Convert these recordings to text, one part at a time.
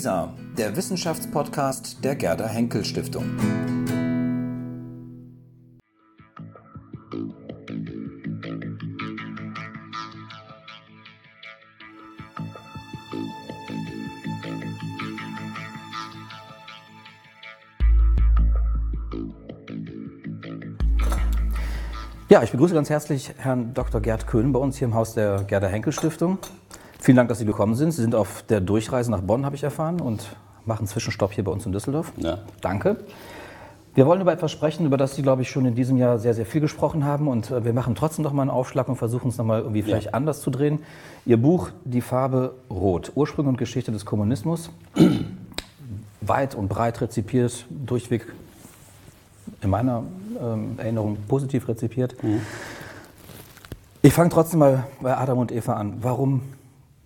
WISA, der Wissenschaftspodcast der Gerda Henkel Stiftung. Ja, ich begrüße ganz herzlich Herrn Dr. Gerd Köhn bei uns hier im Haus der Gerda Henkel Stiftung. Vielen Dank, dass Sie gekommen sind. Sie sind auf der Durchreise nach Bonn, habe ich erfahren, und machen Zwischenstopp hier bei uns in Düsseldorf. Ja. Danke. Wir wollen über etwas sprechen, über das Sie, glaube ich, schon in diesem Jahr sehr, sehr viel gesprochen haben. Und äh, wir machen trotzdem noch mal einen Aufschlag und versuchen es noch mal irgendwie vielleicht ja. anders zu drehen. Ihr Buch Die Farbe Rot, Ursprung und Geschichte des Kommunismus, weit und breit rezipiert, durchweg in meiner ähm, Erinnerung positiv rezipiert. Mhm. Ich fange trotzdem mal bei Adam und Eva an. Warum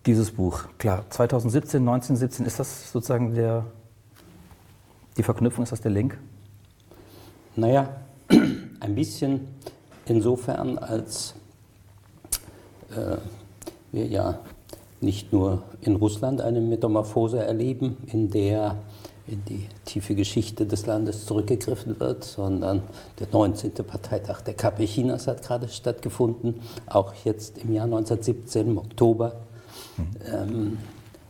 dieses Buch? Klar, 2017, 1917, ist das sozusagen der, die Verknüpfung, ist das der Link? Naja, ein bisschen insofern, als äh, wir ja nicht nur in Russland eine Metamorphose erleben, in der in die tiefe Geschichte des Landes zurückgegriffen wird, sondern der 19. Parteitag der KP Chinas hat gerade stattgefunden, auch jetzt im Jahr 1917, im Oktober. Mhm.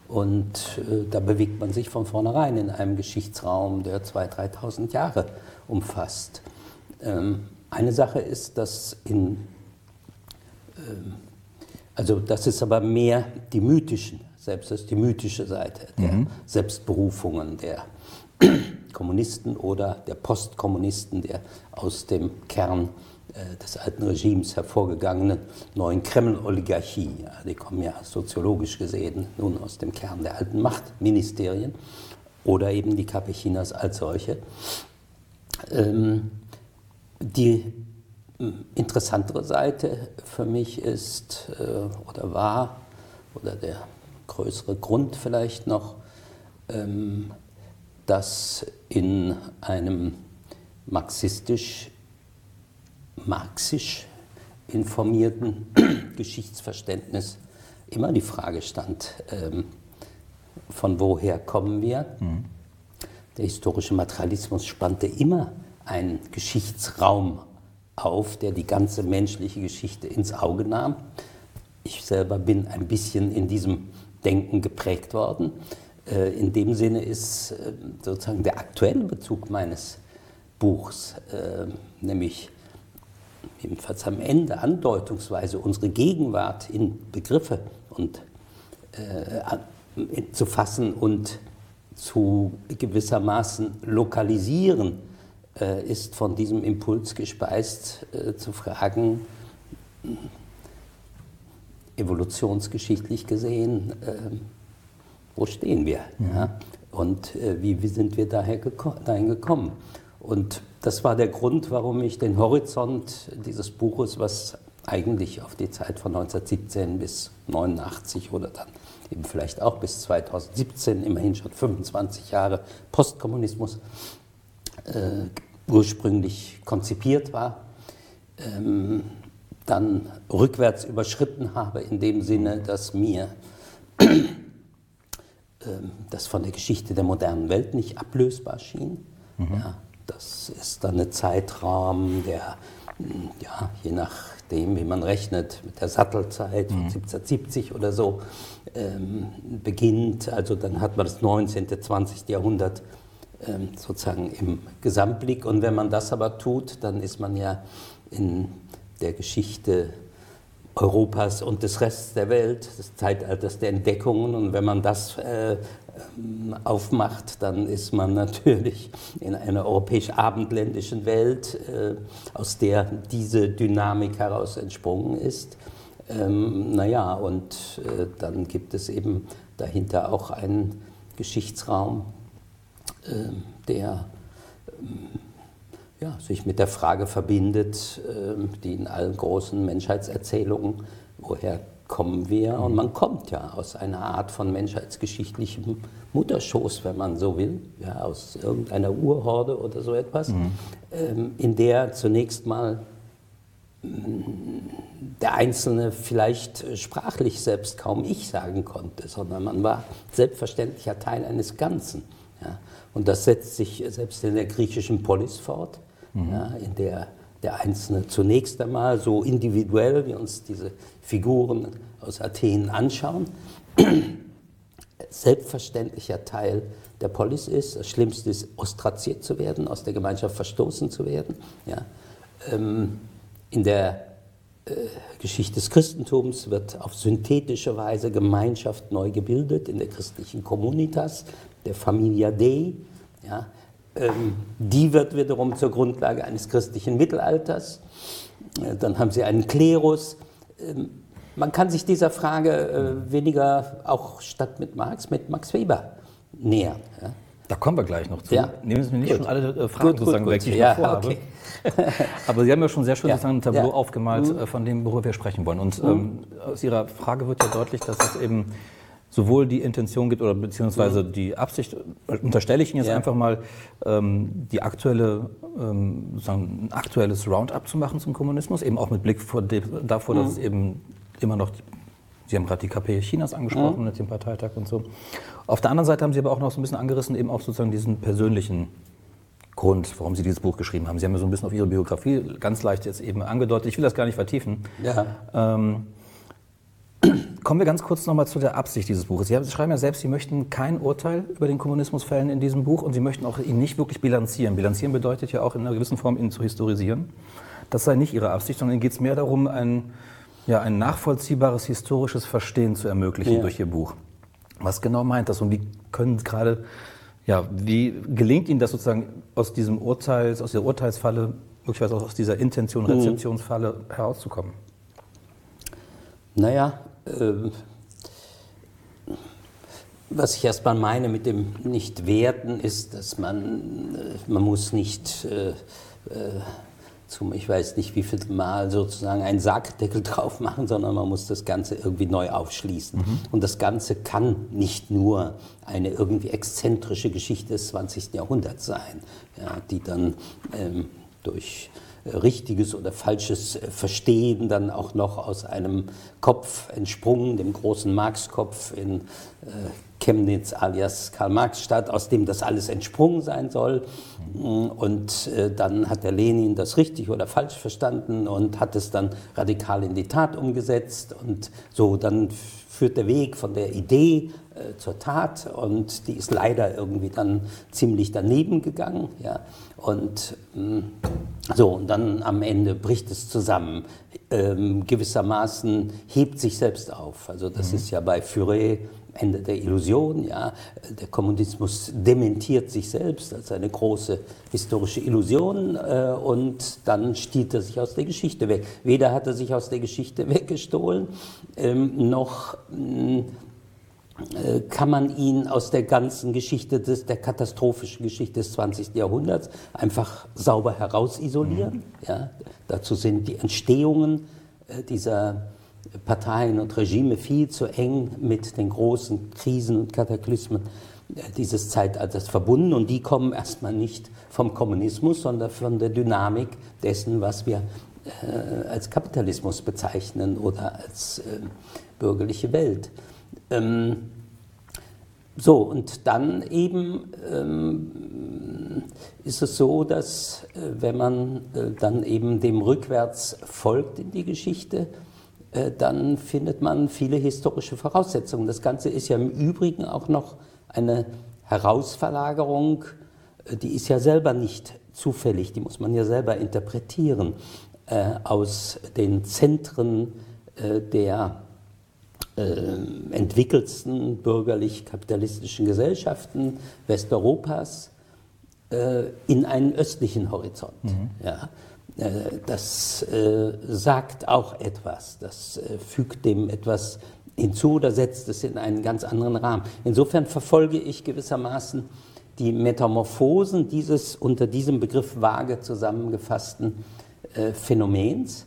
Und äh, da bewegt man sich von vornherein in einem Geschichtsraum, der 2.000, 3.000 Jahre umfasst. Ähm, eine Sache ist, dass in, ähm, also das ist aber mehr die mythischen selbst ist die mythische Seite der mhm. Selbstberufungen der Kommunisten oder der Postkommunisten, der aus dem Kern des alten Regimes hervorgegangenen neuen Kreml-Oligarchie. Die kommen ja soziologisch gesehen nun aus dem Kern der alten Machtministerien oder eben die KP Chinas als solche. Ähm, die hm, interessantere Seite für mich ist äh, oder war oder der größere Grund vielleicht noch, ähm, dass in einem marxistisch, marxisch informierten Geschichtsverständnis immer die Frage stand, ähm, von woher kommen wir? Mhm. Der historische Materialismus spannte immer einen Geschichtsraum auf, der die ganze menschliche Geschichte ins Auge nahm. Ich selber bin ein bisschen in diesem Denken geprägt worden. Äh, in dem Sinne ist äh, sozusagen der aktuelle Bezug meines Buchs, äh, nämlich jedenfalls am Ende andeutungsweise unsere Gegenwart in Begriffe und zu fassen und zu gewissermaßen lokalisieren, ist von diesem Impuls gespeist, zu fragen, evolutionsgeschichtlich gesehen, äh, wo stehen wir? Mhm. Ja? Und äh, wie, wie, sind wir daher geko dahin gekommen? Und das war der Grund, warum ich den Horizont dieses Buches, was eigentlich auf die Zeit von 1917 bis 89 oder dann eben vielleicht auch bis 2017, immerhin schon 25 Jahre Postkommunismus, äh, ursprünglich konzipiert war, ähm, dann rückwärts überschritten habe, in dem Sinne, dass mir ähm, das von der Geschichte der modernen Welt nicht ablösbar schien. Mhm. Ja, das ist dann ein Zeitraum, der ja, je nachdem, wie man rechnet, mit der Sattelzeit von 1770 mhm. oder so ähm, beginnt. Also dann hat man das 19., 20. Jahrhundert ähm, sozusagen im Gesamtblick. Und wenn man das aber tut, dann ist man ja in der Geschichte Europas und des Restes der Welt, des Zeitalters der Entdeckungen. Und wenn man das äh, ähm, aufmacht, dann ist man natürlich in einer europäisch-abendländischen Welt, äh, aus der diese Dynamik heraus entsprungen ist. Ähm, naja, und äh, dann gibt es eben dahinter auch einen Geschichtsraum, äh, der ähm, ja, sich mit der Frage verbindet, ähm, die in allen großen Menschheitserzählungen, woher kommen wir? Und man kommt ja aus einer Art von menschheitsgeschichtlichem Mutterschoß, wenn man so will, ja, aus irgendeiner Urhorde oder so etwas, mhm. Ähm, in der zunächst mal mm, der Einzelne vielleicht sprachlich selbst kaum ich sagen konnte, sondern man war selbstverständlicher Teil eines Ganzen. Ja. Und das setzt sich selbst in der griechischen Polis fort, mhm. ja, in der der Einzelne zunächst einmal so individuell, wie uns diese Figuren aus Athen anschauen, selbstverständlicher Teil der Polis ist. Das Schlimmste ist, ostraziert zu werden, aus der Gemeinschaft verstoßen zu werden. Ja. Ähm, in der äh, Geschichte des Christentums wird auf synthetische Weise Gemeinschaft neu gebildet, in der christlichen Communitas, der Familia Dei. Ja. Ähm, die wird wiederum zur Grundlage eines christlichen Mittelalters. Äh, dann haben sie einen Klerus. Ähm, man kann sich dieser Frage äh, weniger auch statt mit Marx, mit Max Weber nähern. Da kommen wir gleich noch zu. Ja. Nehmen Sie mir nicht gut. schon alle äh, Fragen gut, sozusagen gut, weg, die ich ja, vorhabe. Okay. Aber Sie haben ja schon sehr schön Ja. sozusagen ein Tableau Ja. aufgemalt, Mhm. von dem, worüber wir sprechen wollen. Und ähm, aus Ihrer Frage wird ja deutlich, dass es eben sowohl die Intention gibt oder beziehungsweise die Absicht, unterstelle ich Ihnen jetzt Mhm. Ja. einfach mal, ähm, die aktuelle, ähm, sozusagen ein aktuelles Roundup zu machen zum Kommunismus, eben auch mit Blick vor de, davor, Mhm. dass es eben immer noch, Sie haben gerade die KP Chinas angesprochen Mhm. mit dem Parteitag und so. Auf der anderen Seite haben Sie aber auch noch so ein bisschen angerissen, eben auch sozusagen diesen persönlichen Grund, warum Sie dieses Buch geschrieben haben. Sie haben ja so ein bisschen auf Ihre Biografie ganz leicht jetzt eben angedeutet. Ich will das gar nicht vertiefen. Ja. Ähm, kommen wir ganz kurz nochmal zu der Absicht dieses Buches. Sie haben- Sie schreiben ja selbst, Sie möchten kein Urteil über den Kommunismus fällen in diesem Buch und Sie möchten auch ihn nicht wirklich bilanzieren. Bilanzieren bedeutet ja auch in einer gewissen Form, ihn zu historisieren. Das sei nicht Ihre Absicht, sondern Ihnen geht es mehr darum, ein, ja, ein nachvollziehbares historisches Verstehen zu ermöglichen Ja. durch Ihr Buch. Was genau meint das und wie können gerade, ja, wie gelingt Ihnen das sozusagen aus diesem Urteils, aus dieser Urteilsfalle, möglicherweise auch aus dieser Intention, Rezeptionsfalle herauszukommen? Naja, ähm, was ich erstmal meine mit dem Nicht-Werten ist, dass man, äh, man muss nicht äh, äh, zum, ich weiß nicht wie viel Mal sozusagen einen Sargdeckel drauf machen, sondern man muss das Ganze irgendwie neu aufschließen. Und das Ganze kann nicht nur eine irgendwie exzentrische Geschichte des 20. Jahrhunderts sein, ja, die dann ähm, durch richtiges oder falsches äh, Verstehen dann auch noch aus einem Kopf entsprungen, dem großen Marx-Kopf in Chemnitz alias Karl-Marx-Stadt, aus dem das alles entsprungen sein soll. Und äh, dann hat der Lenin das richtig oder falsch verstanden und hat es dann radikal in die Tat umgesetzt. Und so, dann führt der Weg von der Idee äh, zur Tat und die ist leider irgendwie dann ziemlich daneben gegangen. Ja. Und mh, so, und dann am Ende bricht es zusammen. Ähm, gewissermaßen hebt sich selbst auf. Also das ist ja bei Furet Ende der Illusion. Ja. Der Kommunismus dementiert sich selbst als eine große historische Illusion äh, und dann stiehlt er sich aus der Geschichte weg. Weder hat er sich aus der Geschichte weggestohlen, ähm, noch mh, äh, kann man ihn aus der ganzen Geschichte, des, der katastrophischen Geschichte des 20. Jahrhunderts einfach sauber herausisolieren. Ja. Dazu sind die Entstehungen äh, dieser Parteien und Regime viel zu eng mit den großen Krisen und Kataklysmen äh, dieses Zeitalters verbunden und die kommen erstmal nicht vom Kommunismus, sondern von der Dynamik dessen, was wir äh, als Kapitalismus bezeichnen oder als äh, bürgerliche Welt. Ähm, so, und dann eben ähm, ist es so, dass äh, wenn man äh, dann eben dem rückwärts folgt in die Geschichte, äh, dann findet man viele historische Voraussetzungen. Das Ganze ist ja im Übrigen auch noch eine Herausverlagerung, äh, die ist ja selber nicht zufällig, die muss man ja selber interpretieren, äh, aus den Zentren äh, der äh, entwickelsten bürgerlich-kapitalistischen Gesellschaften Westeuropas äh, in einen östlichen Horizont. Ja, äh, das äh, sagt auch etwas, das äh, fügt dem etwas hinzu oder setzt es in einen ganz anderen Rahmen. Insofern verfolge ich gewissermaßen die Metamorphosen dieses unter diesem Begriff vage zusammengefassten äh, Phänomens.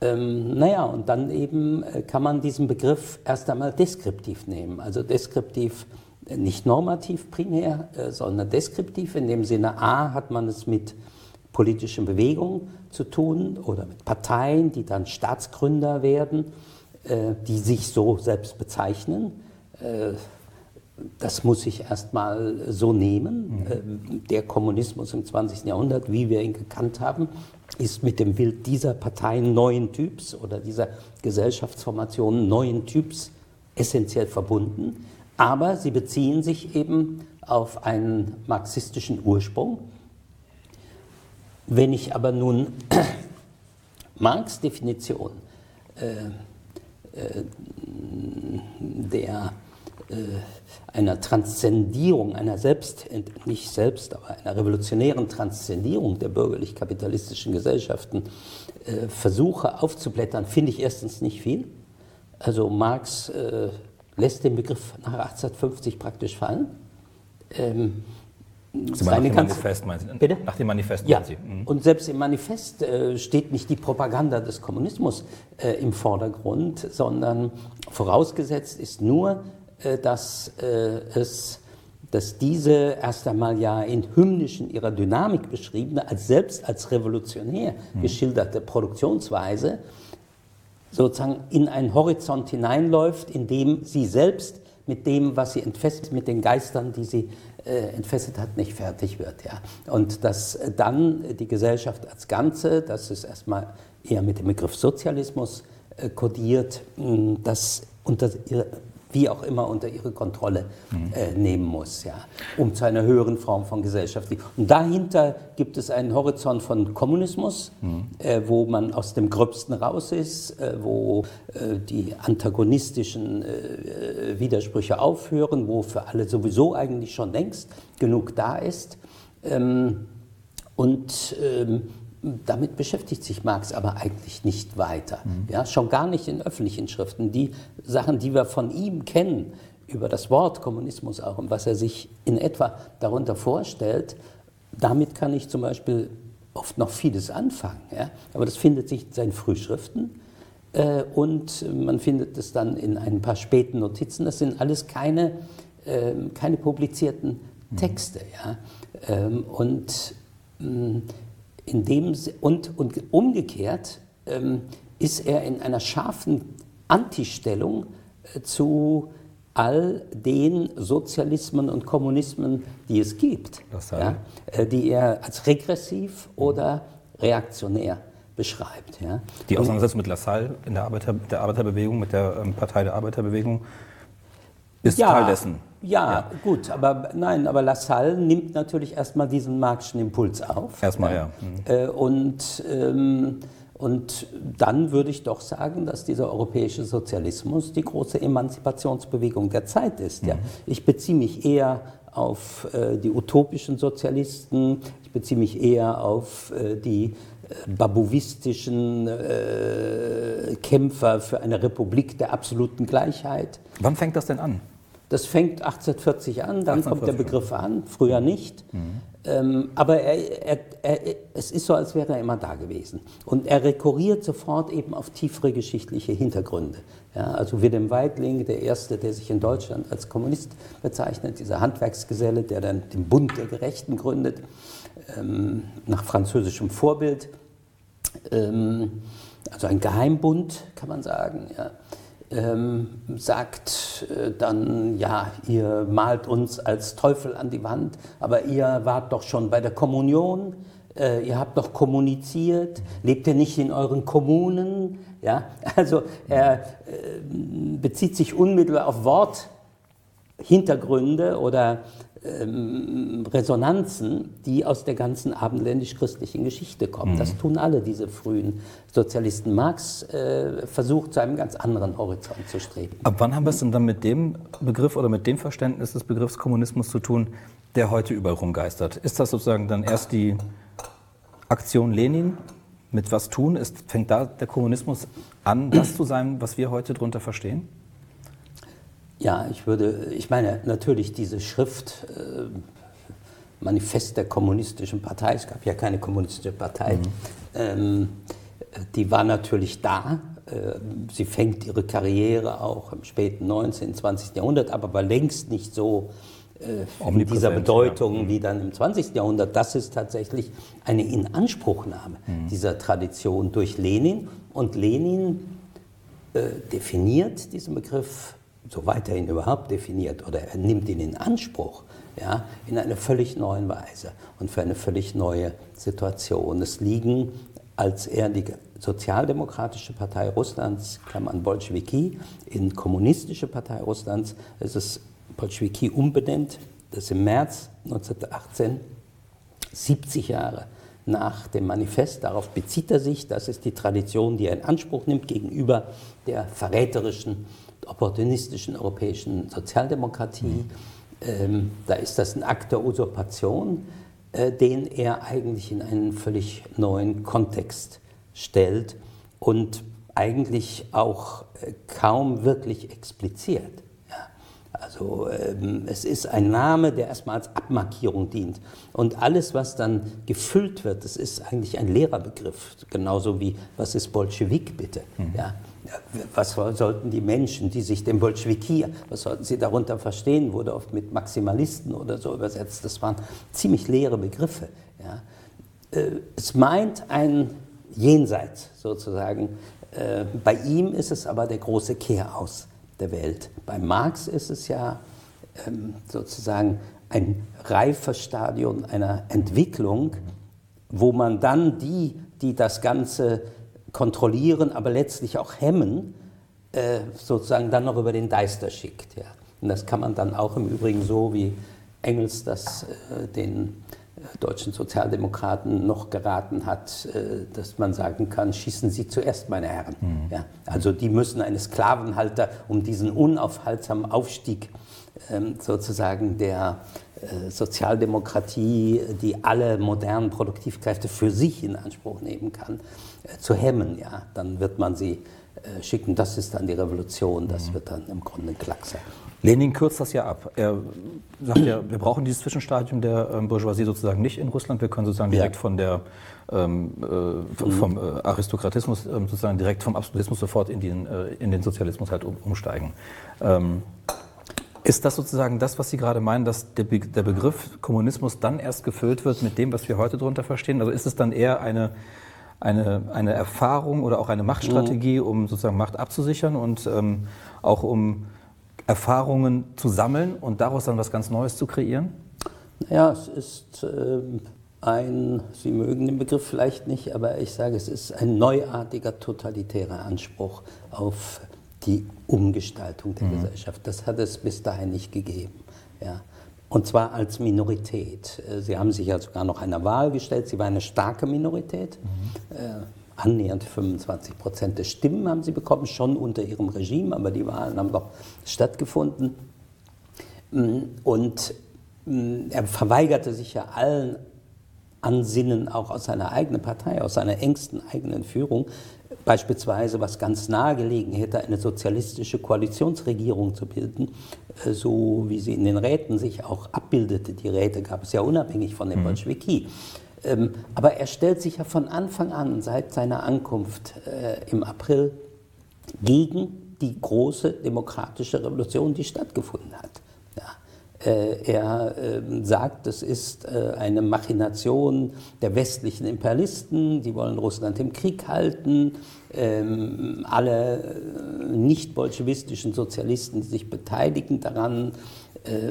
Ähm, naja, und dann eben äh, kann man diesen Begriff erst einmal deskriptiv nehmen. Also deskriptiv äh, nicht normativ primär, äh, sondern deskriptiv. In dem Sinne A hat man es mit politischen Bewegungen zu tun oder mit Parteien, die dann Staatsgründer werden, äh, die sich so selbst bezeichnen. Äh, das muss ich erstmal so nehmen. Mhm. Der Kommunismus im 20. Jahrhundert, wie wir ihn gekannt haben, ist mit dem Bild dieser Parteien neuen Typs oder dieser Gesellschaftsformationen neuen Typs essentiell verbunden. Aber sie beziehen sich eben auf einen marxistischen Ursprung. Wenn ich aber nun Marx Definition äh, äh, der äh, einer Transzendierung, einer selbst, nicht selbst, aber einer revolutionären Transzendierung der bürgerlich-kapitalistischen Gesellschaften äh, versuche aufzublättern, finde ich erstens nicht viel. Also Marx äh, lässt den Begriff nach 1850 praktisch fallen. Ähm, Sie nach dem Manifest meinen Sie? Bitte? Nach dem Manifest ja. Sie? Mhm. Und selbst im Manifest äh, steht nicht die Propaganda des Kommunismus äh, im Vordergrund, sondern vorausgesetzt ist nur, äh, dass äh, es dass diese erst einmal ja in hymnischen ihrer Dynamik beschriebene, als selbst als revolutionär mhm. geschilderte Produktionsweise sozusagen in einen Horizont hineinläuft, in dem sie selbst mit dem, was sie entfesselt, mit den Geistern, die sie entfesselt hat, nicht fertig wird. Ja. Und dass dann die Gesellschaft als Ganze, das ist erstmal eher mit dem Begriff Sozialismus äh, kodiert, dass unter wie auch immer unter ihre Kontrolle äh, nehmen muss, ja, um zu einer höheren Form von Gesellschaft. Und dahinter gibt es einen Horizont von Kommunismus, mhm. äh, wo man aus dem Gröbsten raus ist, äh, wo äh, die antagonistischen äh, Widersprüche aufhören, wo für alle sowieso eigentlich schon längst genug da ist. Ähm, und ähm, damit beschäftigt sich Marx aber eigentlich nicht weiter. Mhm. Ja, schon gar nicht in öffentlichen Schriften. Die Sachen, die wir von ihm kennen, über das Wort Kommunismus auch und was er sich in etwa darunter vorstellt, damit kann ich zum Beispiel oft noch vieles anfangen. Ja? Aber das findet sich in seinen Frühschriften äh, und man findet es dann in ein paar späten Notizen. Das sind alles keine, äh, keine publizierten mhm. Texte. Ja? Ähm, und mh, mm, in dem, und, und umgekehrt ähm, ist er in einer scharfen Antistellung äh, zu all den Sozialismen und Kommunismen, die es gibt, ja, äh, die er als regressiv oder reaktionär beschreibt. Ja. Die Auseinandersetzung mit Lassalle in der, Arbeiter, der Arbeiterbewegung, mit der ähm, Partei der Arbeiterbewegung, ist ja, Teil dessen. Ja, ja, gut, aber nein, aber Lassalle nimmt natürlich erstmal diesen marxischen Impuls auf. Erstmal, ja. ja. Mhm. Und, ähm, und dann würde ich doch sagen, dass dieser europäische Sozialismus die große Emanzipationsbewegung der Zeit ist. Mhm. Ja. Ich beziehe mich eher auf äh, die utopischen Sozialisten, ich beziehe mich eher auf äh, die äh, babuvistischen äh, Kämpfer für eine Republik der absoluten Gleichheit. Wann fängt das denn an? Das fängt 1840 an, dann 1840. kommt der Begriff an, früher nicht. Mhm. Ähm, aber er, er, er, es ist so, als wäre er immer da gewesen. Und er rekurriert sofort eben auf tiefere geschichtliche Hintergründe. Ja, also Wilhelm Weidling, der Erste, der sich in Deutschland als Kommunist bezeichnet, dieser Handwerksgeselle, der dann den Bund der Gerechten gründet, ähm, nach französischem Vorbild. Ähm, also ein Geheimbund, kann man sagen. Ja ähm, sagt äh, dann, ja, ihr malt uns als Teufel an die Wand, aber ihr wart doch schon bei der Kommunion, äh, ihr habt doch kommuniziert, lebt ihr nicht in euren Kommunen? Ja, also er äh, bezieht sich unmittelbar auf Worthintergründe oder ähm, Resonanzen, die aus der ganzen abendländisch-christlichen Geschichte kommen. Mhm. Das tun alle diese frühen Sozialisten. Marx äh, versucht zu einem ganz anderen Horizont zu streben. Ab wann haben wir es denn dann mit dem Begriff oder mit dem Verständnis des Begriffs Kommunismus zu tun, der heute überall rumgeistert? Ist das sozusagen dann erst die Aktion Lenin mit was tun? Ist, fängt da der Kommunismus an, das zu sein, was wir heute darunter verstehen? Ja, ich würde, ich meine, natürlich diese Schrift, äh, Manifest der Kommunistischen Partei, es gab ja keine kommunistische Partei, mhm. ähm, die war natürlich da. Äh, sie fängt ihre Karriere auch im späten 19., 20. Jahrhundert, aber war längst nicht so äh, in dieser Bedeutung ja. wie dann im 20. Jahrhundert. Das ist tatsächlich eine Inanspruchnahme mhm. dieser Tradition durch Lenin. Und Lenin äh, definiert diesen Begriff, so weiterhin überhaupt definiert, oder er nimmt ihn in Anspruch, ja, in einer völlig neuen Weise und für eine völlig neue Situation. Es liegen, als er die Sozialdemokratische Partei Russlands, Klammern Bolschewiki, in Kommunistische Partei Russlands, es ist Bolschewiki umbenennt, das im März 1918, 70 Jahre nach dem Manifest, darauf bezieht er sich, das ist die Tradition, die er in Anspruch nimmt gegenüber der verräterischen, opportunistischen europäischen Sozialdemokratie. Ähm, da ist das ein Akt der Usurpation, äh, den er eigentlich in einen völlig neuen Kontext stellt und eigentlich auch äh, kaum wirklich expliziert. Also ähm, es ist ein Name, der erstmal als Abmarkierung dient. Und alles, was dann gefüllt wird, das ist eigentlich ein Lehrerbegriff. Genauso wie, was ist Bolschewik bitte? Mhm. Ja, was sollten die Menschen, die sich dem Bolschewiki, was sollten sie darunter verstehen, wurde oft mit Maximalisten oder so übersetzt. Das waren ziemlich leere Begriffe. Ja. Äh, es meint ein Jenseits sozusagen. Äh, bei ihm ist es aber der große Kehraus der Welt. Bei Marx ist es ja ähm, sozusagen ein reifer Stadion einer Entwicklung, wo man dann die, die das Ganze kontrollieren, aber letztlich auch hemmen, äh, sozusagen dann noch über den Deister schickt. Ja. Und das kann man dann auch im Übrigen so, wie Engels das äh, den deutschen Sozialdemokraten noch geraten hat, äh, dass man sagen kann, schießen Sie zuerst, meine Herren. Mhm. Ja, also die müssen eine Sklavenhalter um diesen unaufhaltsamen Aufstieg ähm, sozusagen der äh, Sozialdemokratie, die alle modernen Produktivkräfte für sich in Anspruch nehmen kann, äh, zu hemmen. Ja, dann wird man sie schicken. Das ist dann die Revolution. Das mhm. wird dann im Grunde ein Klackser. Lenin kürzt das ja ab. Er sagt ja, wir brauchen dieses Zwischenstadium der ähm, Bourgeoisie sozusagen nicht in Russland. Wir können sozusagen direkt ja. von der, ähm, äh, vom äh, Aristokratismus, äh, sozusagen direkt vom Absolutismus sofort in den, äh, in den Sozialismus halt um, umsteigen. Ähm, ist das sozusagen das, was Sie gerade meinen, dass der, Be der Begriff Kommunismus dann erst gefüllt wird mit dem, was wir heute darunter verstehen? Also ist es dann eher eine eine, eine Erfahrung oder auch eine Machtstrategie, mhm. um sozusagen Macht abzusichern und ähm, auch um Erfahrungen zu sammeln und daraus dann was ganz Neues zu kreieren? Ja, es ist äh, ein, Sie mögen den Begriff vielleicht nicht, aber ich sage, es ist ein neuartiger totalitärer Anspruch auf die Umgestaltung der mhm. Gesellschaft. Das hat es bis dahin nicht gegeben. Ja. Und zwar als Minorität. Äh, Sie haben sich ja sogar noch einer Wahl gestellt. Sie war eine starke Minorität. Mhm. Äh, annähernd 25 Prozent der Stimmen haben sie bekommen, schon unter ihrem Regime, aber die Wahlen haben doch stattgefunden. Mm, und mm, er verweigerte sich ja allen Ansinnen auch aus seiner eigenen Partei, aus seiner engsten eigenen Führung, beispielsweise, was ganz nahegelegen hätte, eine sozialistische Koalitionsregierung zu bilden, äh, so wie sie in den Räten sich auch abbildete. Die Räte gab es ja unabhängig von den mhm. Bolschewiki. Ähm, aber er stellt sich ja von Anfang an, seit seiner Ankunft äh, im April, gegen die große demokratische Revolution, die stattgefunden hat. Äh, er äh, sagt, es ist äh, eine Machination der westlichen Imperialisten, die wollen Russland im Krieg halten. Ähm, alle äh, nicht-bolschewistischen Sozialisten, die sich beteiligen daran,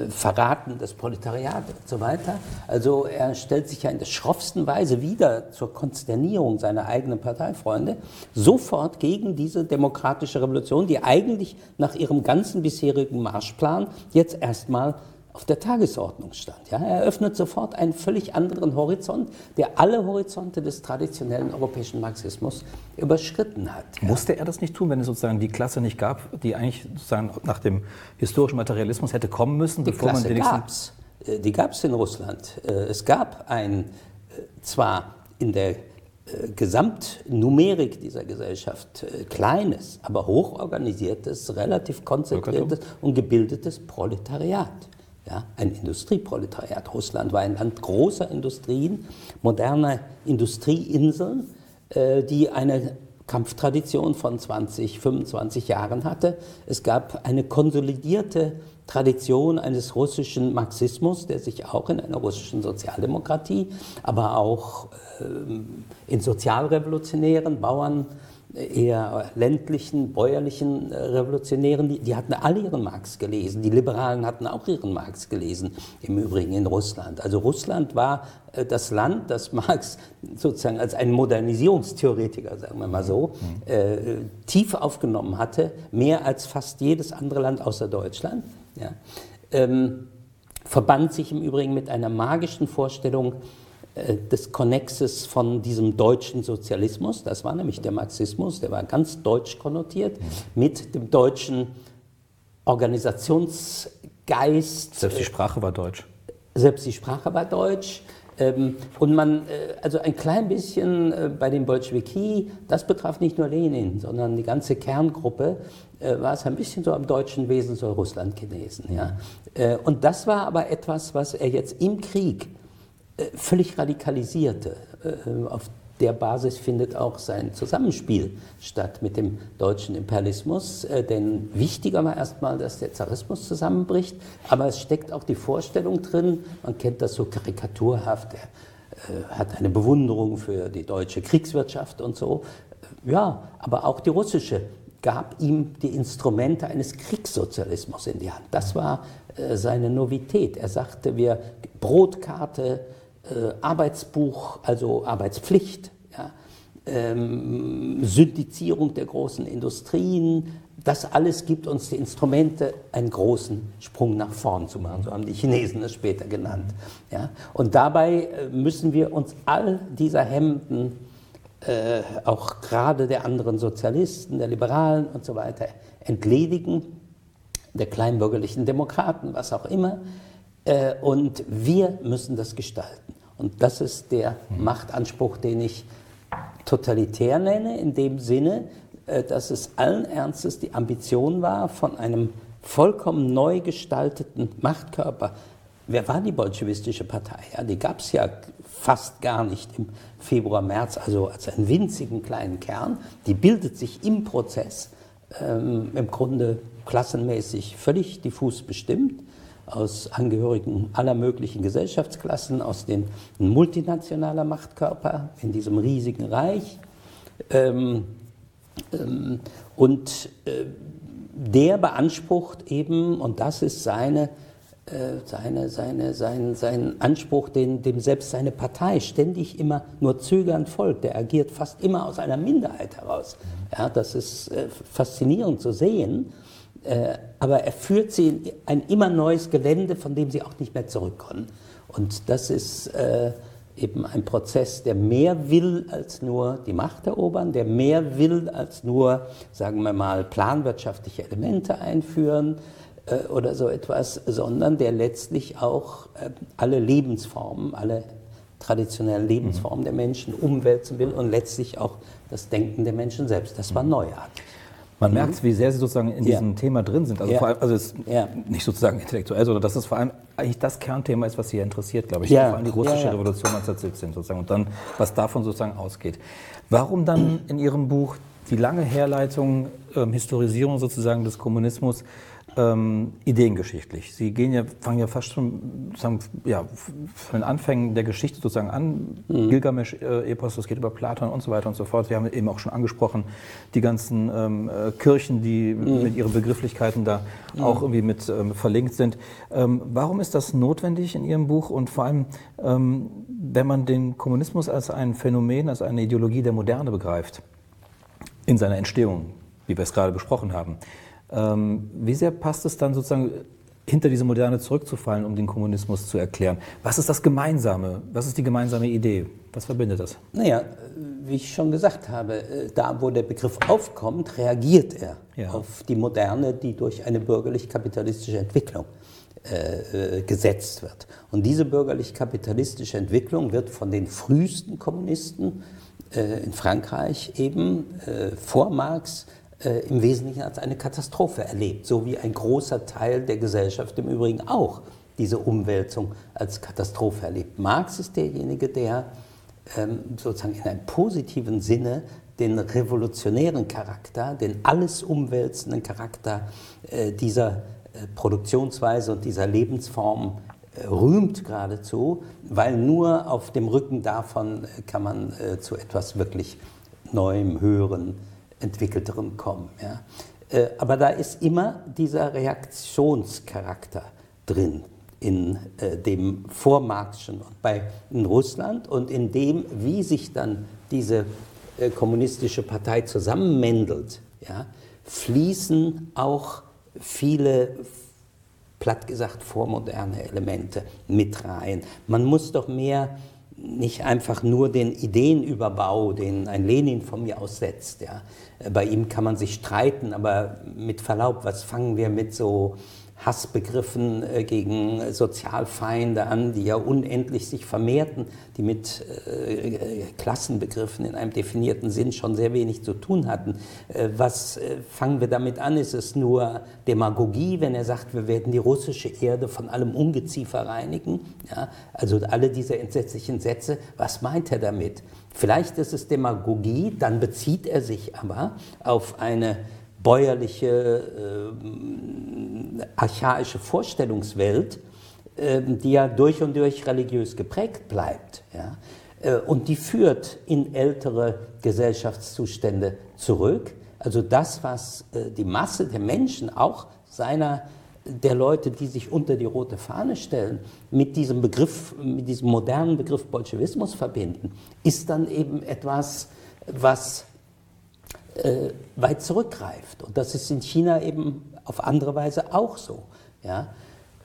Verraten des Proletariats und so weiter. Also er stellt sich ja in der schroffsten Weise wieder zur Konsternierung seiner eigenen Parteifreunde sofort gegen diese demokratische Revolution, die eigentlich nach ihrem ganzen bisherigen Marschplan jetzt erstmal auf der Tagesordnung stand. Ja, er eröffnet sofort einen völlig anderen Horizont, der alle Horizonte des traditionellen europäischen Marxismus überschritten hat. Ja. Musste er das nicht tun, wenn es sozusagen die Klasse nicht gab, die eigentlich sozusagen nach dem historischen Materialismus hätte kommen müssen, die bevor Klasse man gab's. Äh, die gab es in Russland. Äh, es gab ein äh, zwar in der Gesamtnumerik dieser Gesellschaft kleines, aber hochorganisiertes, relativ konzentriertes und gebildetes Proletariat. Ja, ein Industrieproletariat. Russland war ein Land großer Industrien, moderner Industrieinseln, äh, die eine Kampftradition von 20, 25 Jahren hatte. Es gab eine konsolidierte Tradition eines russischen Marxismus, der sich auch in einer russischen Sozialdemokratie, aber auch äh, in sozialrevolutionären Bauern eher ländlichen, bäuerlichen äh, Revolutionären, die, die, hatten alle ihren Marx gelesen. Die Liberalen hatten auch ihren Marx gelesen, im Übrigen in Russland. Also Russland war äh, das Land, das Marx sozusagen als ein Modernisierungstheoretiker, sagen wir mal so, mhm. äh, tief aufgenommen hatte, mehr als fast jedes andere Land außer Deutschland. Ja. Ähm, verband sich im Übrigen mit einer magischen Vorstellung, des Konnexes von diesem deutschen Sozialismus, das war nämlich der Marxismus, der war ganz deutsch konnotiert, mit dem deutschen Organisationsgeist. Selbst die Sprache war deutsch. Selbst die Sprache war deutsch. Ähm, und man, äh, also ein klein bisschen äh, bei den Bolschewiki, das betraf nicht nur Lenin, sondern die ganze Kerngruppe, war es ein bisschen so am deutschen Wesen so Russland genesen. Ja. Und das war aber etwas, was er jetzt im Krieg äh, völlig radikalisierte. Äh, auf der Basis findet auch sein Zusammenspiel statt mit dem deutschen Imperialismus. Äh, denn wichtiger war erstmal, dass der Zarismus zusammenbricht, aber es steckt auch die Vorstellung drin, man kennt das so karikaturhaft, er hat eine Bewunderung für die deutsche Kriegswirtschaft und so. Ja, aber auch die russische gab ihm die Instrumente eines Kriegssozialismus in die Hand. Das war seine Novität. Er sagte, wir Brotkarte, äh, Arbeitsbuch, also Arbeitspflicht, ja, ähm, Syndizierung der großen Industrien, das alles gibt uns die Instrumente, einen großen Sprung nach vorn zu machen. So haben die Chinesen es später genannt. Ja. Und dabei äh, müssen wir uns all dieser Hemden, äh, auch gerade der anderen Sozialisten, der Liberalen und so weiter, entledigen, der kleinbürgerlichen Demokraten, was auch immer. Äh, und wir müssen das gestalten. Und das ist der Machtanspruch, den ich totalitär nenne, in dem Sinne, äh, dass es allen Ernstes die Ambition war, von einem vollkommen neu gestalteten Machtkörper. Wer war die bolschewistische Partei? Ja, die gab es ja fast gar nicht im Februar, März, also als einen winzigen kleinen Kern. Die bildet sich im Prozess ähm, im Grunde klassenmäßig völlig diffus bestimmt aus Angehörigen aller möglichen Gesellschaftsklassen, aus dem multinationaler Machtkörper in diesem riesigen Reich. Ähm, ähm, und äh, der beansprucht eben, und das ist seine, äh, seine, seine, sein, sein Anspruch, den, dem selbst seine Partei ständig immer nur zögernd folgt. Der agiert fast immer aus einer Minderheit heraus. Ja, das ist äh, faszinierend zu sehen. Äh, aber er führt sie in ein immer neues Gelände, von dem sie auch nicht mehr zurückkommen. Und das ist äh, eben ein Prozess, der mehr will als nur die Macht erobern, der mehr will als nur, sagen wir mal, planwirtschaftliche Elemente einführen äh, oder so etwas, sondern der letztlich auch alle Lebensformen, alle traditionellen Lebensformen mhm. der Menschen umwälzen will und letztlich auch das Denken der Menschen selbst. Das war mhm. neuartig. Man mhm. merkt, wie sehr Sie sozusagen in diesem ja. Thema drin sind. Also, ja. vor allem, also es ja. nicht sozusagen intellektuell, sondern dass es vor allem eigentlich das Kernthema ist, was Sie interessiert, glaube ich. Ja. Vor allem die russische Revolution 1917 sozusagen und dann, was davon sozusagen ausgeht. Warum dann in Ihrem Buch die lange Herleitung, ähm, Historisierung sozusagen des Kommunismus ähm, ideengeschichtlich. Sie gehen ja, fangen ja fast schon sagen, ja, von den Anfängen der Geschichte sozusagen an. Mhm. Gilgamesch-Epos, das geht über Platon und so weiter und so fort. Wir haben eben auch schon angesprochen, die ganzen ähm, äh, Kirchen, die mhm. mit ihren Begrifflichkeiten da mhm. auch irgendwie mit ähm, verlinkt sind. Ähm, warum ist das notwendig in Ihrem Buch und vor allem, ähm, wenn man den Kommunismus als ein Phänomen, als eine Ideologie der Moderne begreift, in seiner Entstehung, wie wir es gerade besprochen haben, wie sehr passt es dann sozusagen hinter diese Moderne zurückzufallen, um den Kommunismus zu erklären? Was ist das Gemeinsame? Was ist die gemeinsame Idee? Was verbindet das? Naja, wie ich schon gesagt habe, äh, da wo der Begriff aufkommt, reagiert er ja. auf die Moderne, die durch eine bürgerlich-kapitalistische Entwicklung äh, äh, gesetzt wird. Und diese bürgerlich-kapitalistische Entwicklung wird von den frühesten Kommunisten äh, in Frankreich eben äh, vor Marx im Wesentlichen als eine Katastrophe erlebt, so wie ein großer Teil der Gesellschaft im Übrigen auch diese Umwälzung als Katastrophe erlebt. Marx ist derjenige, der ähm, sozusagen in einem positiven Sinne den revolutionären Charakter, den alles umwälzenden Charakter äh, dieser äh, Produktionsweise und dieser Lebensform äh, rühmt geradezu, weil nur auf dem Rücken davon äh, kann man äh, zu etwas wirklich Neuem, Höheren, Entwickelterem kommen. Ja. Äh, aber da ist immer dieser Reaktionscharakter drin in äh, dem Vormarxischen und bei in Russland und in dem, wie sich dann diese äh, kommunistische Partei zusammenmändelt, ja, fließen auch viele, platt gesagt, vormoderne Elemente mit rein. Man muss doch mehr nicht einfach nur den Ideenüberbau, den ein Lenin von mir aussetzt. Ja. Bei ihm kann man sich streiten, aber mit Verlaub, was fangen wir mit so Hassbegriffen äh, gegen Sozialfeinde an, die ja unendlich sich vermehrten, die mit äh, Klassenbegriffen in einem definierten Sinn schon sehr wenig zu tun hatten. Äh, was fangen wir damit an? Ist es nur Demagogie, wenn er sagt, wir werden die russische Erde von allem Ungeziefer reinigen? Ja, also alle diese entsetzlichen Sätze, was meint er damit? Vielleicht ist es Demagogie, dann bezieht er sich aber auf eine bäuerliche, äh, archaische Vorstellungswelt, äh, die ja durch und durch religiös geprägt bleibt. Ja? Äh, und die führt in ältere Gesellschaftszustände zurück. Also das, was äh, die Masse der Menschen, auch seiner der Leute, die sich unter die rote Fahne stellen, mit diesem Begriff, mit diesem modernen Begriff Bolschewismus verbinden, ist dann eben etwas, was äh, weit zurückgreift. Und das ist in China eben auf andere Weise auch so. Ja?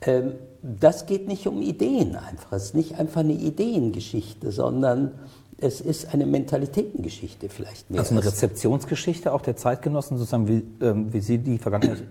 Ähm, das geht nicht um Ideen einfach. Es ist nicht einfach eine Ideengeschichte, sondern es ist eine Mentalitätengeschichte vielleicht mehr. Also eine Rezeptionsgeschichte auch der Zeitgenossen, sozusagen, wie, ähm, wie Sie die Vergangenheit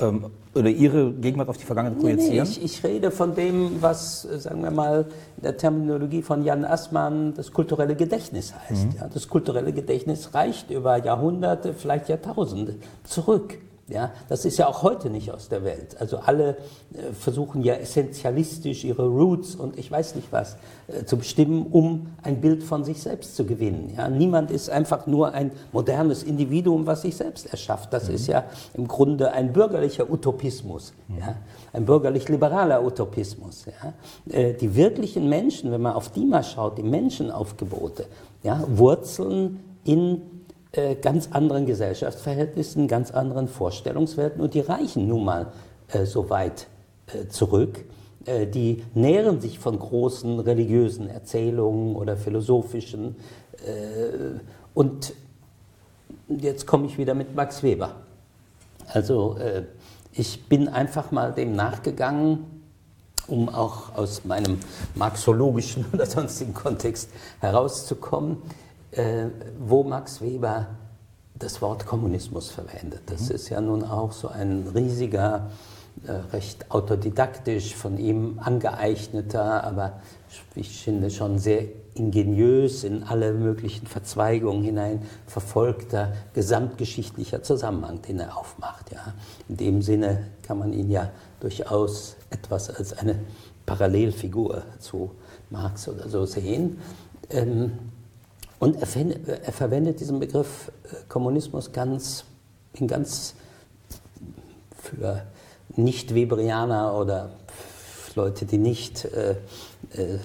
ähm, oder Ihre Gegenwart auf die Vergangenheit projizieren? Nee, ich, ich, rede von dem, was, äh, sagen wir mal, in der Terminologie von Jan Assmann das kulturelle Gedächtnis heißt. Mhm. Ja, das kulturelle Gedächtnis reicht über Jahrhunderte, vielleicht Jahrtausende zurück. Ja, das ist ja auch heute nicht aus der Welt. Also alle äh, versuchen ja essentialistisch ihre Roots und ich weiß nicht was äh, zu bestimmen, um ein Bild von sich selbst zu gewinnen. Ja, niemand ist einfach nur ein modernes Individuum, was sich selbst erschafft. Das mhm. ist ja im Grunde ein bürgerlicher Utopismus, mhm. ja, ein bürgerlich-liberaler Utopismus. Ja. Äh, die wirklichen Menschen, wenn man auf die mal schaut, die Menschenaufgebote, ja, wurzeln in äh, ganz anderen Gesellschaftsverhältnissen, ganz anderen Vorstellungswelten und die reichen nun mal äh, so weit äh, zurück. Äh, die nähren sich von großen religiösen Erzählungen oder philosophischen. Äh, und jetzt komme ich wieder mit Max Weber. Also ich bin einfach mal dem nachgegangen, um auch aus meinem marxologischen oder sonstigen Kontext herauszukommen äh, wo Max Weber das Wort Kommunismus verwendet. Das mhm. ist ja nun auch so ein riesiger, äh, recht autodidaktisch von ihm angeeigneter, aber ich finde schon sehr ingeniös in alle möglichen Verzweigungen hinein verfolgter gesamtgeschichtlicher Zusammenhang, den er aufmacht. Ja. In dem Sinne kann man ihn ja durchaus etwas als eine Parallelfigur zu Marx oder so sehen. Ähm, und er, er verwendet diesen Begriff äh, Kommunismus ganz, in ganz für Nicht-Weberianer oder Leute, die nicht äh, äh,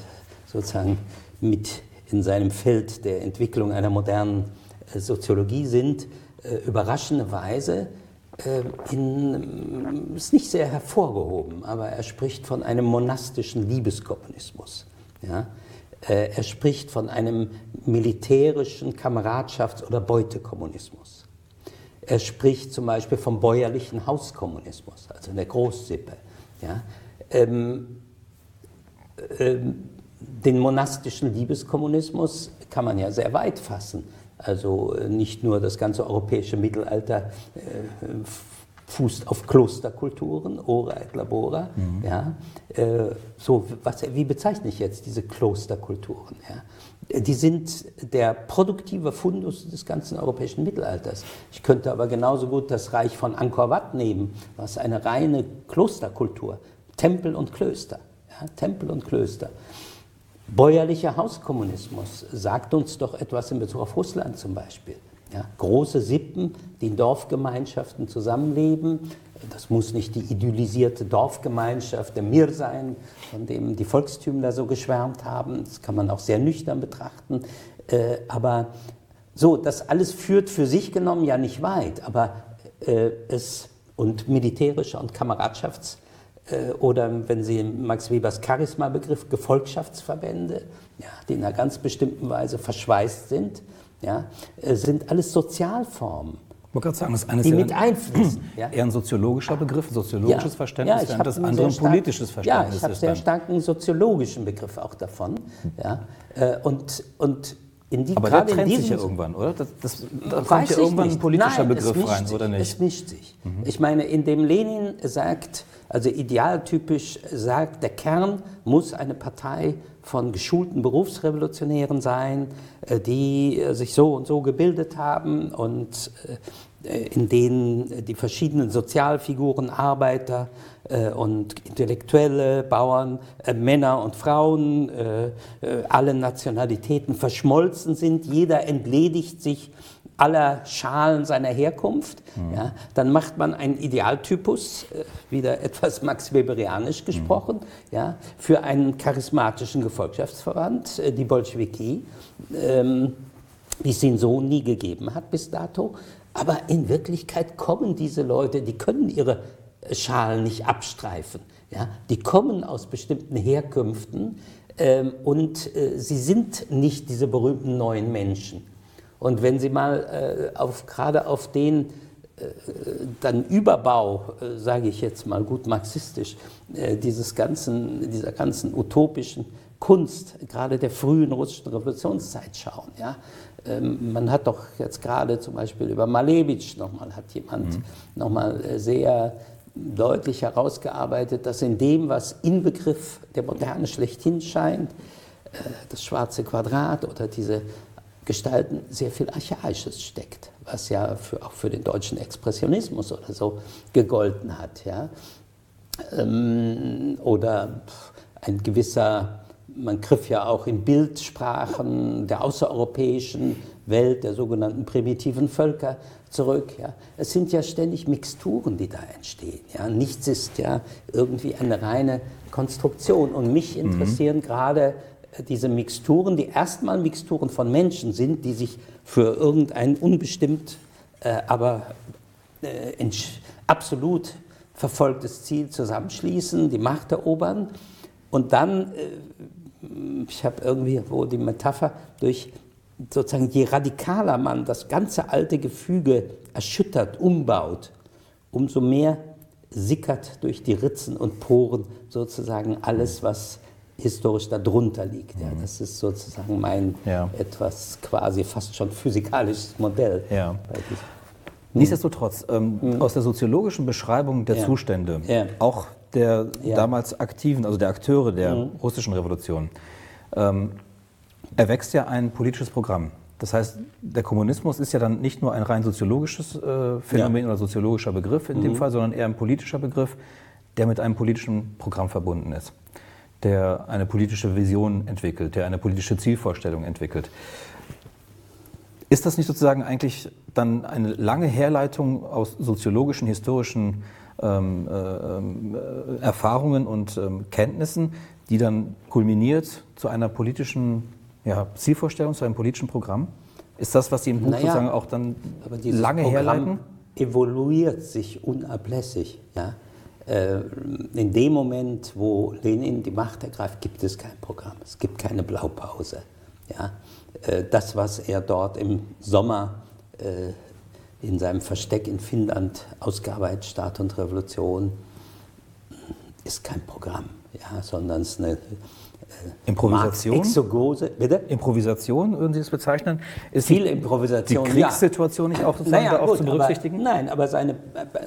sozusagen mit in seinem Feld der Entwicklung einer modernen äh, Soziologie sind, überraschende Weise in, ist nicht sehr hervorgehoben, aber er spricht von einem monastischen Liebeskommunismus. Ja? Äh, er spricht von einem militärischen Kameradschafts- oder Beutekommunismus. Er spricht zum Beispiel vom bäuerlichen Hauskommunismus, also der Großsippe. Ja. Ähm, ähm, den monastischen Liebeskommunismus kann man ja sehr weit fassen. Also äh, nicht nur das ganze europäische Mittelalter äh, fußt auf Klosterkulturen, ora et labora. Mhm. Ja, äh, so, was, wie bezeichne ich jetzt diese Klosterkulturen? Ja? Die sind der produktive Fundus des ganzen europäischen Mittelalters. Ich könnte aber genauso gut das Reich von Angkor Wat nehmen, was eine reine Klosterkultur, Tempel und Klöster. Ja? Tempel und Klöster. bäuerlicher Hauskommunismus sagt uns doch etwas in Bezug auf Russland zum Beispiel. Ja, große Sippen, die in Dorfgemeinschaften zusammenleben. Das muss nicht die idyllisierte Dorfgemeinschaft der Mir sein, von dem die Volkstümler so geschwärmt haben. Das kann man auch sehr nüchtern betrachten. Äh, aber so, das alles führt für sich genommen ja nicht weit. Aber äh, es und militärischer und Kameradschafts- äh, oder wenn Sie Max Webers Charisma-Begriff, Gefolgschaftsverbände, ja, die in einer ganz bestimmten Weise verschweißt sind, ja, äh, sind alles Sozialformen. Ich wollte gerade sagen, das eine die ist mit ja einfließen. Ja. eher ein soziologischer Begriff, ein soziologisches Ja. Verständnis, hab das andere ein politisches Verständnis Ja, ich habe sehr starken soziologischen Begriff auch davon. Ja. Äh, Und, und in die, Aber der trennt sich ja irgendwann, oder? Das, das, da kommt ja irgendwann ein nicht. politischer Nein, Begriff rein, sich, oder nicht? Mhm. Es mischt sich. Ich meine, indem Lenin sagt, also idealtypisch sagt, der Kern muss eine Partei von geschulten Berufsrevolutionären sein, äh, die äh, sich so und so gebildet haben und äh, in denen die verschiedenen Sozialfiguren, Arbeiter und Intellektuelle, Bauern, Männer und Frauen, alle Nationalitäten verschmolzen sind. Jeder entledigt sich aller Schalen seiner Herkunft. Ja, dann macht man einen Idealtypus, äh, wieder etwas Max Weberianisch gesprochen, ja, für einen charismatischen Gefolgschaftsverband, äh, die Bolschewiki, ähm, wie es ihn so nie gegeben hat bis dato. Aber in Wirklichkeit kommen diese Leute, die können ihre Schalen nicht abstreifen. Ja? Die kommen aus bestimmten Herkünften ähm, und äh, sie sind nicht diese berühmten neuen Menschen. Und wenn Sie mal äh, auf, gerade auf den äh, dann Überbau, äh, sage ich jetzt mal gut marxistisch, äh, dieses ganzen, dieser ganzen utopischen Kunst, gerade der frühen russischen Revolutionszeit schauen. Ja? Ähm, man hat doch jetzt gerade zum Beispiel über Malevich nochmal, hat jemand nochmal äh, sehr deutlich herausgearbeitet, dass in dem, was Inbegriff der Moderne schlechthin scheint, das schwarze Quadrat oder diese Gestalten sehr viel Archaisches steckt, was ja für, auch für den deutschen Expressionismus oder so gegolten hat. Ja? Ähm, oder ein gewisser, man griff ja auch in Bildsprachen der außereuropäischen Welt, der sogenannten primitiven Völker zurück. Ja. Es sind ja ständig Mixturen, die da entstehen. Ja. Nichts ist ja irgendwie eine reine Konstruktion. Und mich interessieren gerade äh, diese Mixturen, die erstmal Mixturen von Menschen sind, die sich für irgendein unbestimmt, äh, aber äh, absolut verfolgtes Ziel zusammenschließen, die Macht erobern. Und dann, äh, ich habe irgendwie wo die Metapher, durch sozusagen je radikaler man das ganze alte Gefüge erschüttert, umbaut, umso mehr sickert durch die Ritzen und Poren sozusagen alles, was historisch darunter liegt. Ja, das ist sozusagen mein Ja. etwas quasi fast schon physikalisches Modell. Ja. diesem- Nichtsdestotrotz, ähm, aus der soziologischen Beschreibung der Ja. Zustände, auch der damals Aktiven, also der Akteure der russischen Revolution, ähm, erwächst ja ein politisches Programm. Das heißt, der Kommunismus ist ja dann nicht nur ein rein soziologisches äh, Phänomen oder soziologischer Begriff in dem Fall, sondern eher ein politischer Begriff, der mit einem politischen Programm verbunden ist, der eine politische Vision entwickelt, der eine politische Zielvorstellung entwickelt. Ist das nicht sozusagen eigentlich dann eine lange Herleitung aus soziologischen, historischen ähm, äh, äh, Erfahrungen und ähm, Kenntnissen, die dann kulminiert zu einer politischen ja, Zielvorstellung, zu einem politischen Programm? Ist das, was Sie im Buch Naja, sozusagen auch dann lange Programm herleiten? evoluiert sich unablässig. Ja? Äh, In dem Moment, wo Lenin die Macht ergreift, gibt es kein Programm. Es gibt keine Blaupause. Ja? Äh, Das, was er dort im Sommer äh, in seinem Versteck in Finnland ausgearbeitet, Staat und Revolution, ist kein Programm, ja, sondern es ist eine Improvisation? Exogose. Bitte? Improvisation, würden Sie es bezeichnen? Ist Viel die- Improvisation, Die ja. Kriegssituation nicht auch sozusagen Naja, gut, zu berücksichtigen? Aber, nein, aber seine,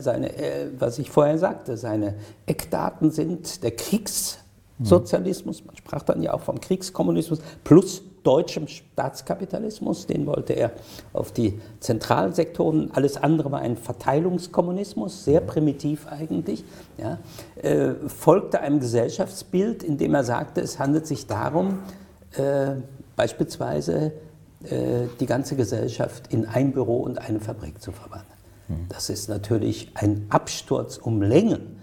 seine äh, was ich vorher sagte, seine Eckdaten sind der Kriegssozialismus, man sprach dann ja auch vom Kriegskommunismus, plus deutschem Staatskapitalismus, den wollte er auf die Zentralsektoren, alles andere war ein Verteilungskommunismus, sehr primitiv eigentlich, ja, äh, folgte einem Gesellschaftsbild, in dem er sagte, es handelt sich darum, äh, beispielsweise äh, die ganze Gesellschaft in ein Büro und eine Fabrik zu verwandeln. Mhm. Das ist natürlich ein Absturz um Längen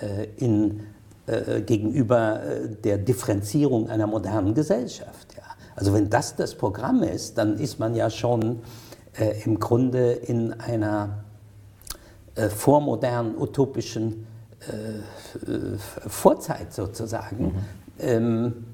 äh, in, äh, gegenüber äh, der Differenzierung einer modernen Gesellschaft. Also wenn das das Programm ist, dann ist man ja schon äh, im Grunde in einer äh, vormodernen, utopischen Vorzeit sozusagen. Mhm. Ähm,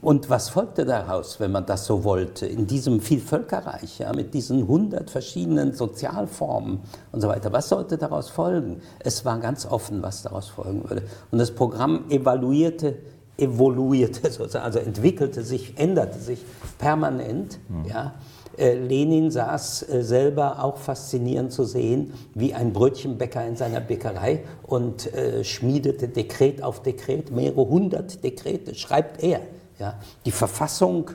und was folgte daraus, wenn man das so wollte, in diesem Vielvölkerreich, ja, mit diesen hundert verschiedenen Sozialformen und so weiter? Was sollte daraus folgen? Es war ganz offen, was daraus folgen würde. Und das Programm evaluierte, evoluierte sozusagen, also entwickelte sich, änderte sich permanent. Mhm. Ja. Äh, Lenin saß äh, selber auch faszinierend zu sehen, wie ein Brötchenbäcker in seiner Bäckerei und äh, schmiedete Dekret auf Dekret, mehrere hundert Dekrete, schreibt er. Ja. Die Verfassung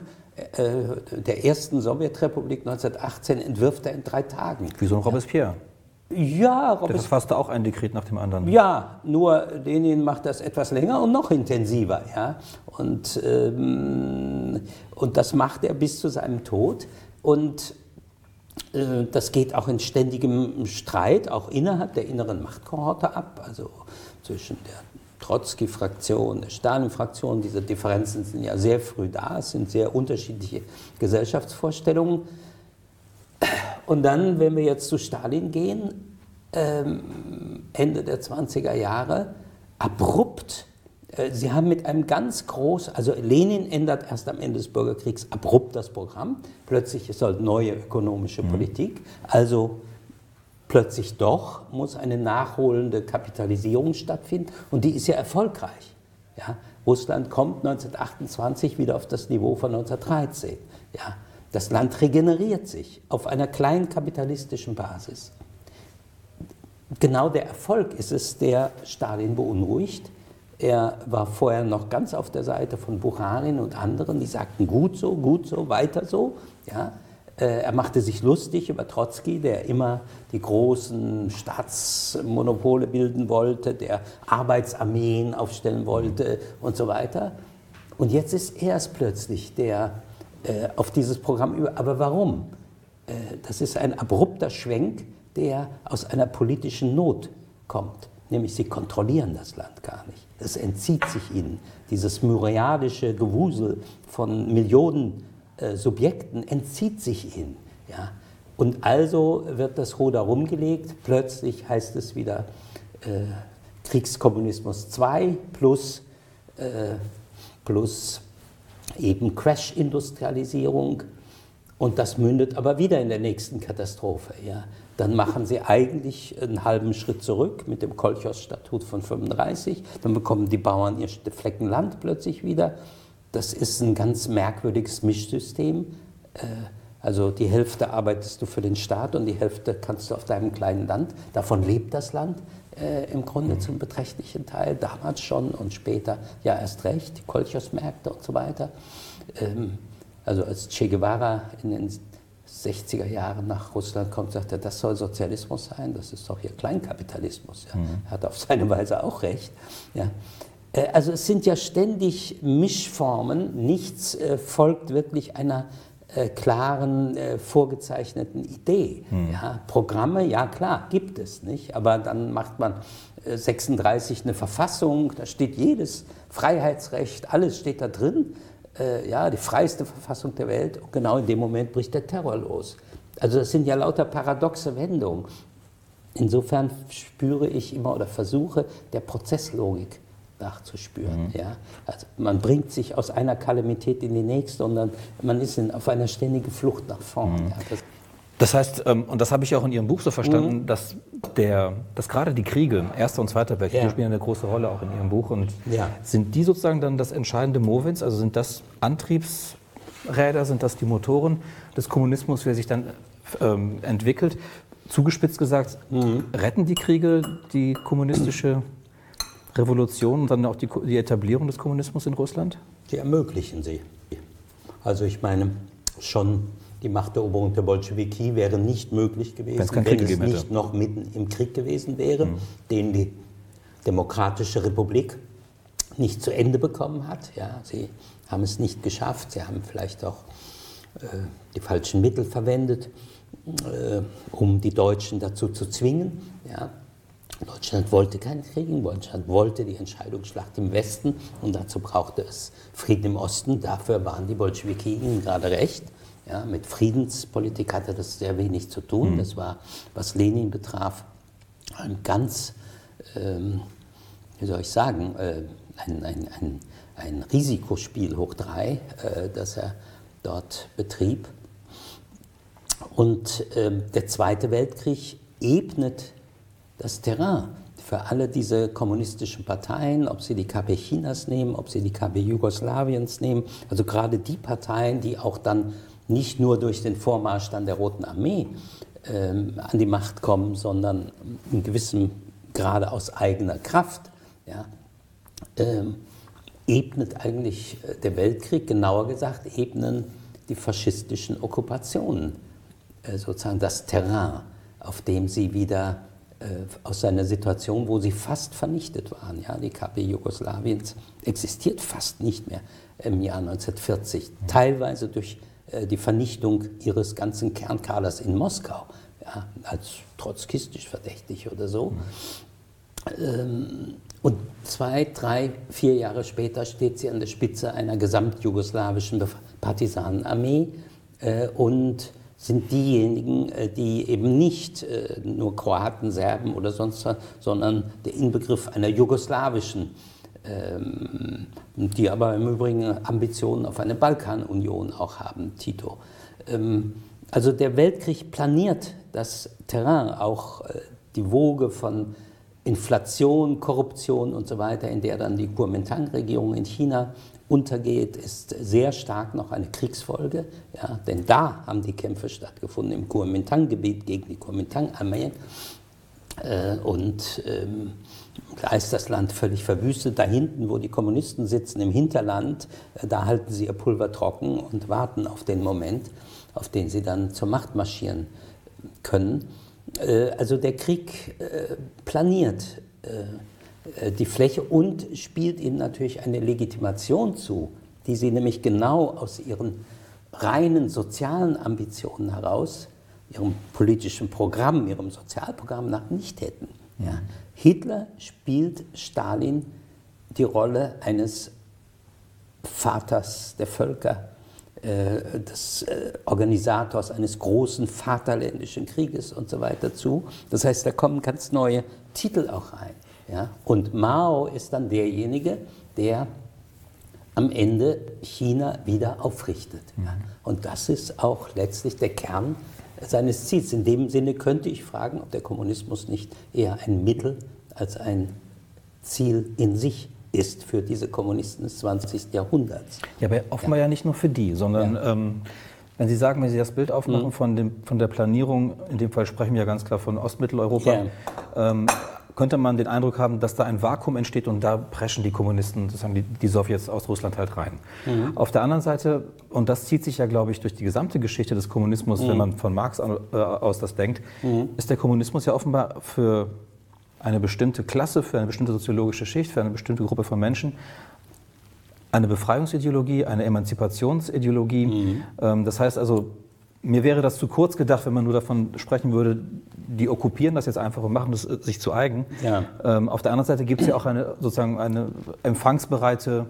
der ersten Sowjetrepublik 1918 entwirft er in drei Tagen. Wie so ein Robespierre. Ja, Robespierre. Das fasste auch ein Dekret nach dem anderen. Ja, nur Lenin macht das etwas länger und noch intensiver. Ja? Und, ähm, und das macht er bis zu seinem Tod. Und äh, das geht auch in ständigem Streit, auch innerhalb der inneren Machtkohorte ab, also zwischen der Trotzki-Fraktion, der Stalin-Fraktion. Diese Differenzen sind ja sehr früh da, es sind sehr unterschiedliche Gesellschaftsvorstellungen. Und dann, wenn wir jetzt zu Stalin gehen, ähm, Ende der 20er Jahre, abrupt äh, Sie haben mit einem ganz großen, also Lenin ändert erst am Ende des Bürgerkriegs abrupt das Programm. Plötzlich ist halt neue ökonomische mhm. Politik. Also plötzlich doch muss eine nachholende Kapitalisierung stattfinden und die ist ja erfolgreich. Ja? Russland kommt 1928 wieder auf das Niveau von 1913. Ja? Das Land regeneriert sich auf einer kleinen kapitalistischen Basis. Genau der Erfolg ist es, der Stalin beunruhigt er war vorher noch ganz auf der Seite von Bucharin und anderen, die sagten, gut so, gut so, weiter so. Ja. Äh, er machte sich lustig über Trotzki, der immer die großen Staatsmonopole bilden wollte, der Arbeitsarmeen aufstellen wollte und so weiter. Und jetzt ist er es plötzlich, der äh, auf dieses Programm über. Aber warum? Äh, das ist ein abrupter Schwenk, der aus einer politischen Not kommt. Nämlich sie kontrollieren das Land gar nicht. Es entzieht sich ihnen. Dieses myriadische Gewusel von Millionen äh, Subjekten entzieht sich ihnen. Ja? Und also wird das Ruder rumgelegt. Plötzlich heißt es wieder äh, Kriegskommunismus 2 plus, äh, plus eben Crash-Industrialisierung. Und das mündet aber wieder in der nächsten Katastrophe. Ja? dann machen sie eigentlich einen halben Schritt zurück mit dem Kolchos-Statut von 35. Dann bekommen die Bauern ihr Flecken Land plötzlich wieder. Das ist ein ganz merkwürdiges Mischsystem. Äh, also die Hälfte arbeitest du für den Staat und die Hälfte kannst du auf deinem kleinen Land. Davon lebt das Land äh, im Grunde mhm. zum beträchtlichen Teil, damals schon und später ja erst recht, die Kolchos-Märkte und so weiter. Ähm, also als Che Guevara in den 60er Jahren nach Russland kommt, sagt er, das soll Sozialismus sein, das ist doch hier Kleinkapitalismus. Ja. Mhm. Er hat auf seine Weise auch recht. Ja. Äh, also es sind ja ständig Mischformen, nichts äh, folgt wirklich einer äh, klaren, äh, vorgezeichneten Idee. Mhm. Ja, Programme, ja klar, gibt es nicht, aber dann macht man 36 äh, eine Verfassung, da steht jedes Freiheitsrecht, alles steht da drin äh, ja, die freiste Verfassung der Welt und genau in dem Moment bricht der Terror los. Also das sind ja lauter paradoxe Wendungen. Insofern spüre ich immer oder versuche der Prozesslogik nachzuspüren. Mhm. Ja? Also man bringt sich aus einer Kalamität in die nächste und dann man ist in, auf einer ständigen Flucht nach vorne. Mhm. Ja, das heißt, ähm, und das habe ich auch in Ihrem Buch so verstanden, mhm. dass, der, dass gerade die Kriege, Erster und Zweiter Weltkrieg, ja. spielen eine große Rolle auch in Ihrem Buch. Und ja. sind die sozusagen dann das entscheidende Movens? Also sind das Antriebsräder, sind das die Motoren des Kommunismus, wie er sich dann ähm, entwickelt? Zugespitzt gesagt, mhm. retten die Kriege die kommunistische Revolution und dann auch die, die Etablierung des Kommunismus in Russland? Die ermöglichen sie. Also ich meine, schon die Machteroberung der Bolschewiki wäre nicht möglich gewesen, wenn es nicht hätte. noch mitten im Krieg gewesen wäre, mhm. den die Demokratische Republik nicht zu Ende bekommen hat. Ja, sie haben es nicht geschafft, sie haben vielleicht auch äh, die falschen Mittel verwendet, äh, um die Deutschen dazu zu zwingen. Ja. Deutschland wollte keinen Krieg, Deutschland wollte die Entscheidungsschlacht im Westen und dazu brauchte es Frieden im Osten. Dafür waren die Bolschewiki ihnen gerade recht. Ja, mit Friedenspolitik hatte das sehr wenig zu tun. Mhm. Das war, was Lenin betraf, ein ganz, ähm, wie soll ich sagen, äh, ein, ein, ein, ein, Risikospiel hoch drei, äh, das er dort betrieb. Und äh, der Zweite Weltkrieg ebnet das Terrain für alle diese kommunistischen Parteien, ob sie die KP Chinas nehmen, ob sie die KP Jugoslawiens nehmen, also gerade die Parteien, die auch dann nicht nur durch den Vormarsch dann der Roten Armee ähm, an die Macht kommen, sondern in gewissem Grade aus eigener Kraft, ja, ähm, ebnet eigentlich äh, der Weltkrieg, genauer gesagt, ebnen die faschistischen Okkupationen äh, sozusagen das Terrain, auf dem sie wieder aus seiner Situation, wo sie fast vernichtet waren. Ja, die KP Jugoslawiens existiert fast nicht mehr im Jahr 1940, teilweise durch äh, die Vernichtung ihres ganzen Kernkaders in Moskau, ja, als trotzkistisch verdächtig oder so. Ähm, und zwei, drei, vier Jahre später steht sie an der Spitze einer gesamtjugoslawischen Partisanenarmee äh, und sind diejenigen, äh, die eben nicht nur Kroaten, Serben oder sonst was, sondern der Inbegriff einer jugoslawischen ähm, die aber im Übrigen Ambitionen auf eine Balkanunion auch haben, Tito. Ähm, also der Weltkrieg planiert das Terrain, auch äh, die Woge von Inflation, Korruption und so weiter, in der dann die Kuomintang-Regierung in China untergeht, ist sehr stark noch eine Kriegsfolge. Ja, denn da haben die Kämpfe stattgefunden im Kuomintang-Gebiet gegen die Kuomintang-Armee. Äh, und ähm, da ist das Land völlig verwüstet. Da hinten, wo die Kommunisten sitzen, im Hinterland, äh, da halten sie ihr Pulver trocken und warten auf den Moment, auf den sie dann zur Macht marschieren können. Äh, also der Krieg äh, planiert die Fläche und spielt ihnen natürlich eine Legitimation zu, die sie nämlich genau aus ihren reinen sozialen Ambitionen heraus, ihrem politischen Programm, ihrem Sozialprogramm nach nicht hätten. Ja. Hitler spielt Stalin die Rolle eines Vaters der Völker, äh, des äh, Organisators eines großen Vaterländischen Krieges und so weiter zu. Das heißt, da kommen ganz neue Titel auch rein. Ja? Und Mao ist dann derjenige, der am Ende China wieder aufrichtet. Ja? Und das ist auch letztlich der Kern seines Ziels. In dem Sinne könnte ich fragen, ob der Kommunismus nicht eher ein Mittel als ein Ziel in sich ist für diese Kommunisten des 20. Jahrhunderts. Ja, aber offenbar ja, ja nicht nur für die, sondern ja. ähm, wenn Sie sagen, wenn Sie das Bild aufmachen mhm. von, dem, von der Planierung, in dem Fall sprechen wir ja ganz klar von Ostmitteleuropa, ja. ähm, könnte man den Eindruck haben, dass da ein Vakuum entsteht und da preschen die Kommunisten, sozusagen die, die Sowjets aus Russland halt rein. Mhm. Auf der anderen Seite, und das zieht sich ja, glaube ich, durch die gesamte Geschichte des Kommunismus, mhm. wenn man von Marx äh, aus das denkt, mhm. ist der Kommunismus ja offenbar für eine bestimmte Klasse, für eine bestimmte soziologische Schicht, für eine bestimmte Gruppe von Menschen eine Befreiungsideologie, eine Emanzipationsideologie. Mhm. Ähm, das heißt also, mir wäre das zu kurz gedacht, wenn man nur davon sprechen würde, die okkupieren das jetzt einfach und machen das äh, sich zu eigen. Ja. Ähm, auf der anderen Seite gibt es ja auch eine sozusagen eine empfangsbereite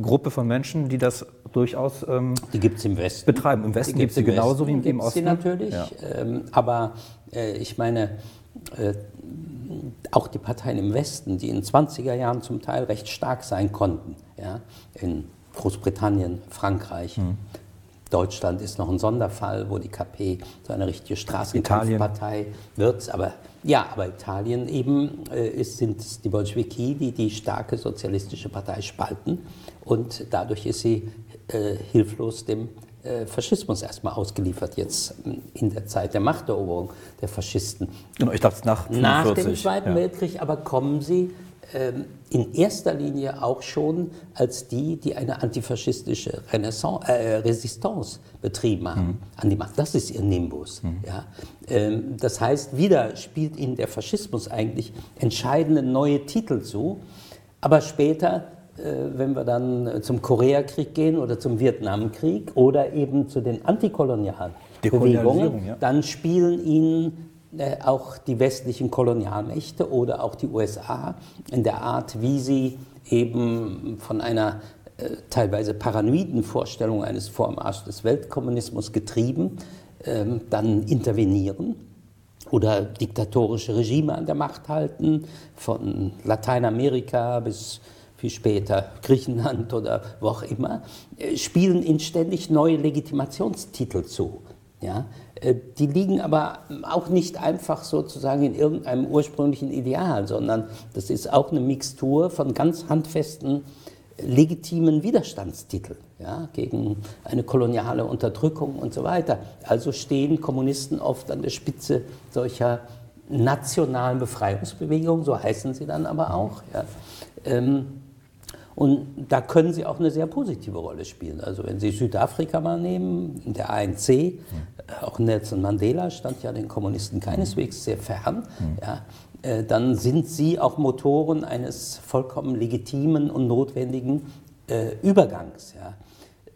Gruppe von Menschen, die das durchaus ähm, die gibt's im Westen. betreiben. Im Westen gibt es sie genauso wie im, im Osten. Sie natürlich, ja. ähm, aber äh, ich meine, äh, auch die Parteien im Westen, die in den 20er Jahren zum Teil recht stark sein konnten, ja, in Großbritannien, Frankreich, mhm. Deutschland ist noch ein Sonderfall, wo die KP so eine richtige Straßenkampfpartei wird. Aber ja, aber Italien eben äh, ist, sind die Bolschewiki, die die starke sozialistische Partei spalten. Und dadurch ist sie äh, hilflos dem äh, Faschismus erstmal ausgeliefert, jetzt ähm, in der Zeit der Machteroberung der Faschisten. Genau, ich dachte nach 45, Nach dem Zweiten ja. Weltkrieg aber kommen sie in erster Linie auch schon als die, die eine antifaschistische Renaissance, äh, Resistance betrieben haben mhm. an die Macht. Das ist ihr Nimbus. Mhm. Ja. Ähm, das heißt, wieder spielt ihnen der Faschismus eigentlich entscheidende neue Titel zu, aber später wenn wir dann zum Koreakrieg gehen oder zum Vietnamkrieg oder eben zu den antikolonialen Bewegungen, ja. dann spielen ihnen äh, auch die westlichen Kolonialmächte oder auch die USA in der Art, wie sie eben von einer äh, teilweise paranoiden Vorstellung eines Vormarschs des Weltkommunismus getrieben, ähm, dann intervenieren oder diktatorische Regime an der Macht halten, von Lateinamerika bis viel später Griechenland oder wo auch immer, äh, spielen ihnen ständig neue Legitimationstitel zu. Ja? Äh, die liegen aber auch nicht einfach sozusagen in irgendeinem ursprünglichen Ideal, sondern das ist auch eine Mixtur von ganz handfesten, legitimen Widerstandstiteln ja, gegen eine koloniale Unterdrückung und so weiter. Also stehen Kommunisten oft an der Spitze solcher nationalen Befreiungsbewegungen, so heißen sie dann aber auch. Ja. Ähm, und da können sie auch eine sehr positive Rolle spielen. Also wenn Sie Südafrika mal nehmen, der ANC, mhm. auch Nelson Mandela stand ja den Kommunisten keineswegs sehr fern, mhm. ja, äh, dann sind sie auch Motoren eines vollkommen legitimen und notwendigen äh, Übergangs. Ja.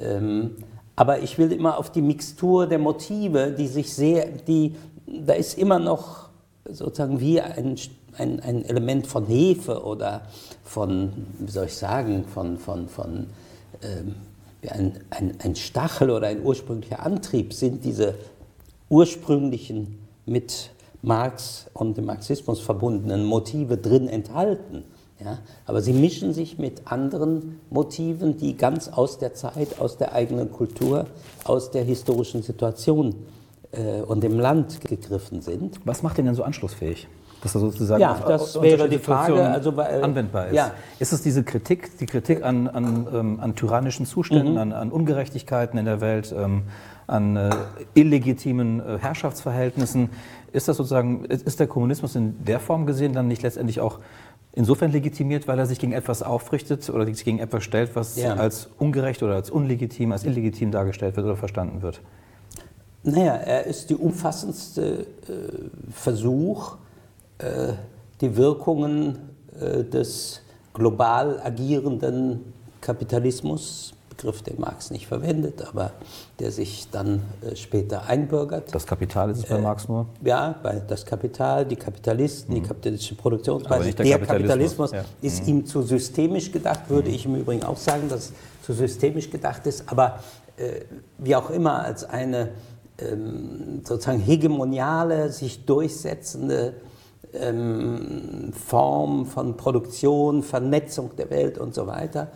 Ähm, aber ich will immer auf die Mixtur der Motive, die sich sehr, die, da ist immer noch sozusagen wie ein ein, ein Element von Hefe oder von, wie soll ich sagen, von, von, von ähm, ein, ein, ein Stachel oder ein ursprünglicher Antrieb sind diese ursprünglichen mit Marx und dem Marxismus verbundenen Motive drin enthalten. Ja? Aber sie mischen sich mit anderen Motiven, die ganz aus der Zeit, aus der eigenen Kultur, aus der historischen Situation äh, und dem Land gegriffen sind. Was macht den denn so anschlussfähig? Dass er sozusagen ja, das wäre die Frage, also, weil, anwendbar ist. Ja. Ist es diese Kritik, die Kritik an, an, ähm, an tyrannischen Zuständen, mhm. an, an, Ungerechtigkeiten in der Welt, ähm, an äh, illegitimen äh, Herrschaftsverhältnissen? Ist das sozusagen, ist der Kommunismus in der Form gesehen dann nicht letztendlich auch insofern legitimiert, weil er sich gegen etwas aufrichtet oder sich gegen etwas stellt, was ja. als ungerecht oder als unlegitim, als illegitim dargestellt wird oder verstanden wird? Naja, er ist die umfassendste äh, Versuch, äh, die Wirkungen äh, des global agierenden Kapitalismus, Begriff, den Marx nicht verwendet, aber der sich dann äh, später einbürgert. Das Kapital ist es bei Marx nur? Ja, bei das Kapital, die Kapitalisten, mhm. die kapitalistische Produktionsweise. Der, der, Kapitalismus, Kapitalismus ja. ist mhm. ihm zu systemisch gedacht, würde mhm. ich im Übrigen auch sagen, dass es zu systemisch gedacht ist, aber äh, wie auch immer als eine ähm, sozusagen hegemoniale, sich durchsetzende ähm, Form von Produktion, Vernetzung der Welt und so weiter,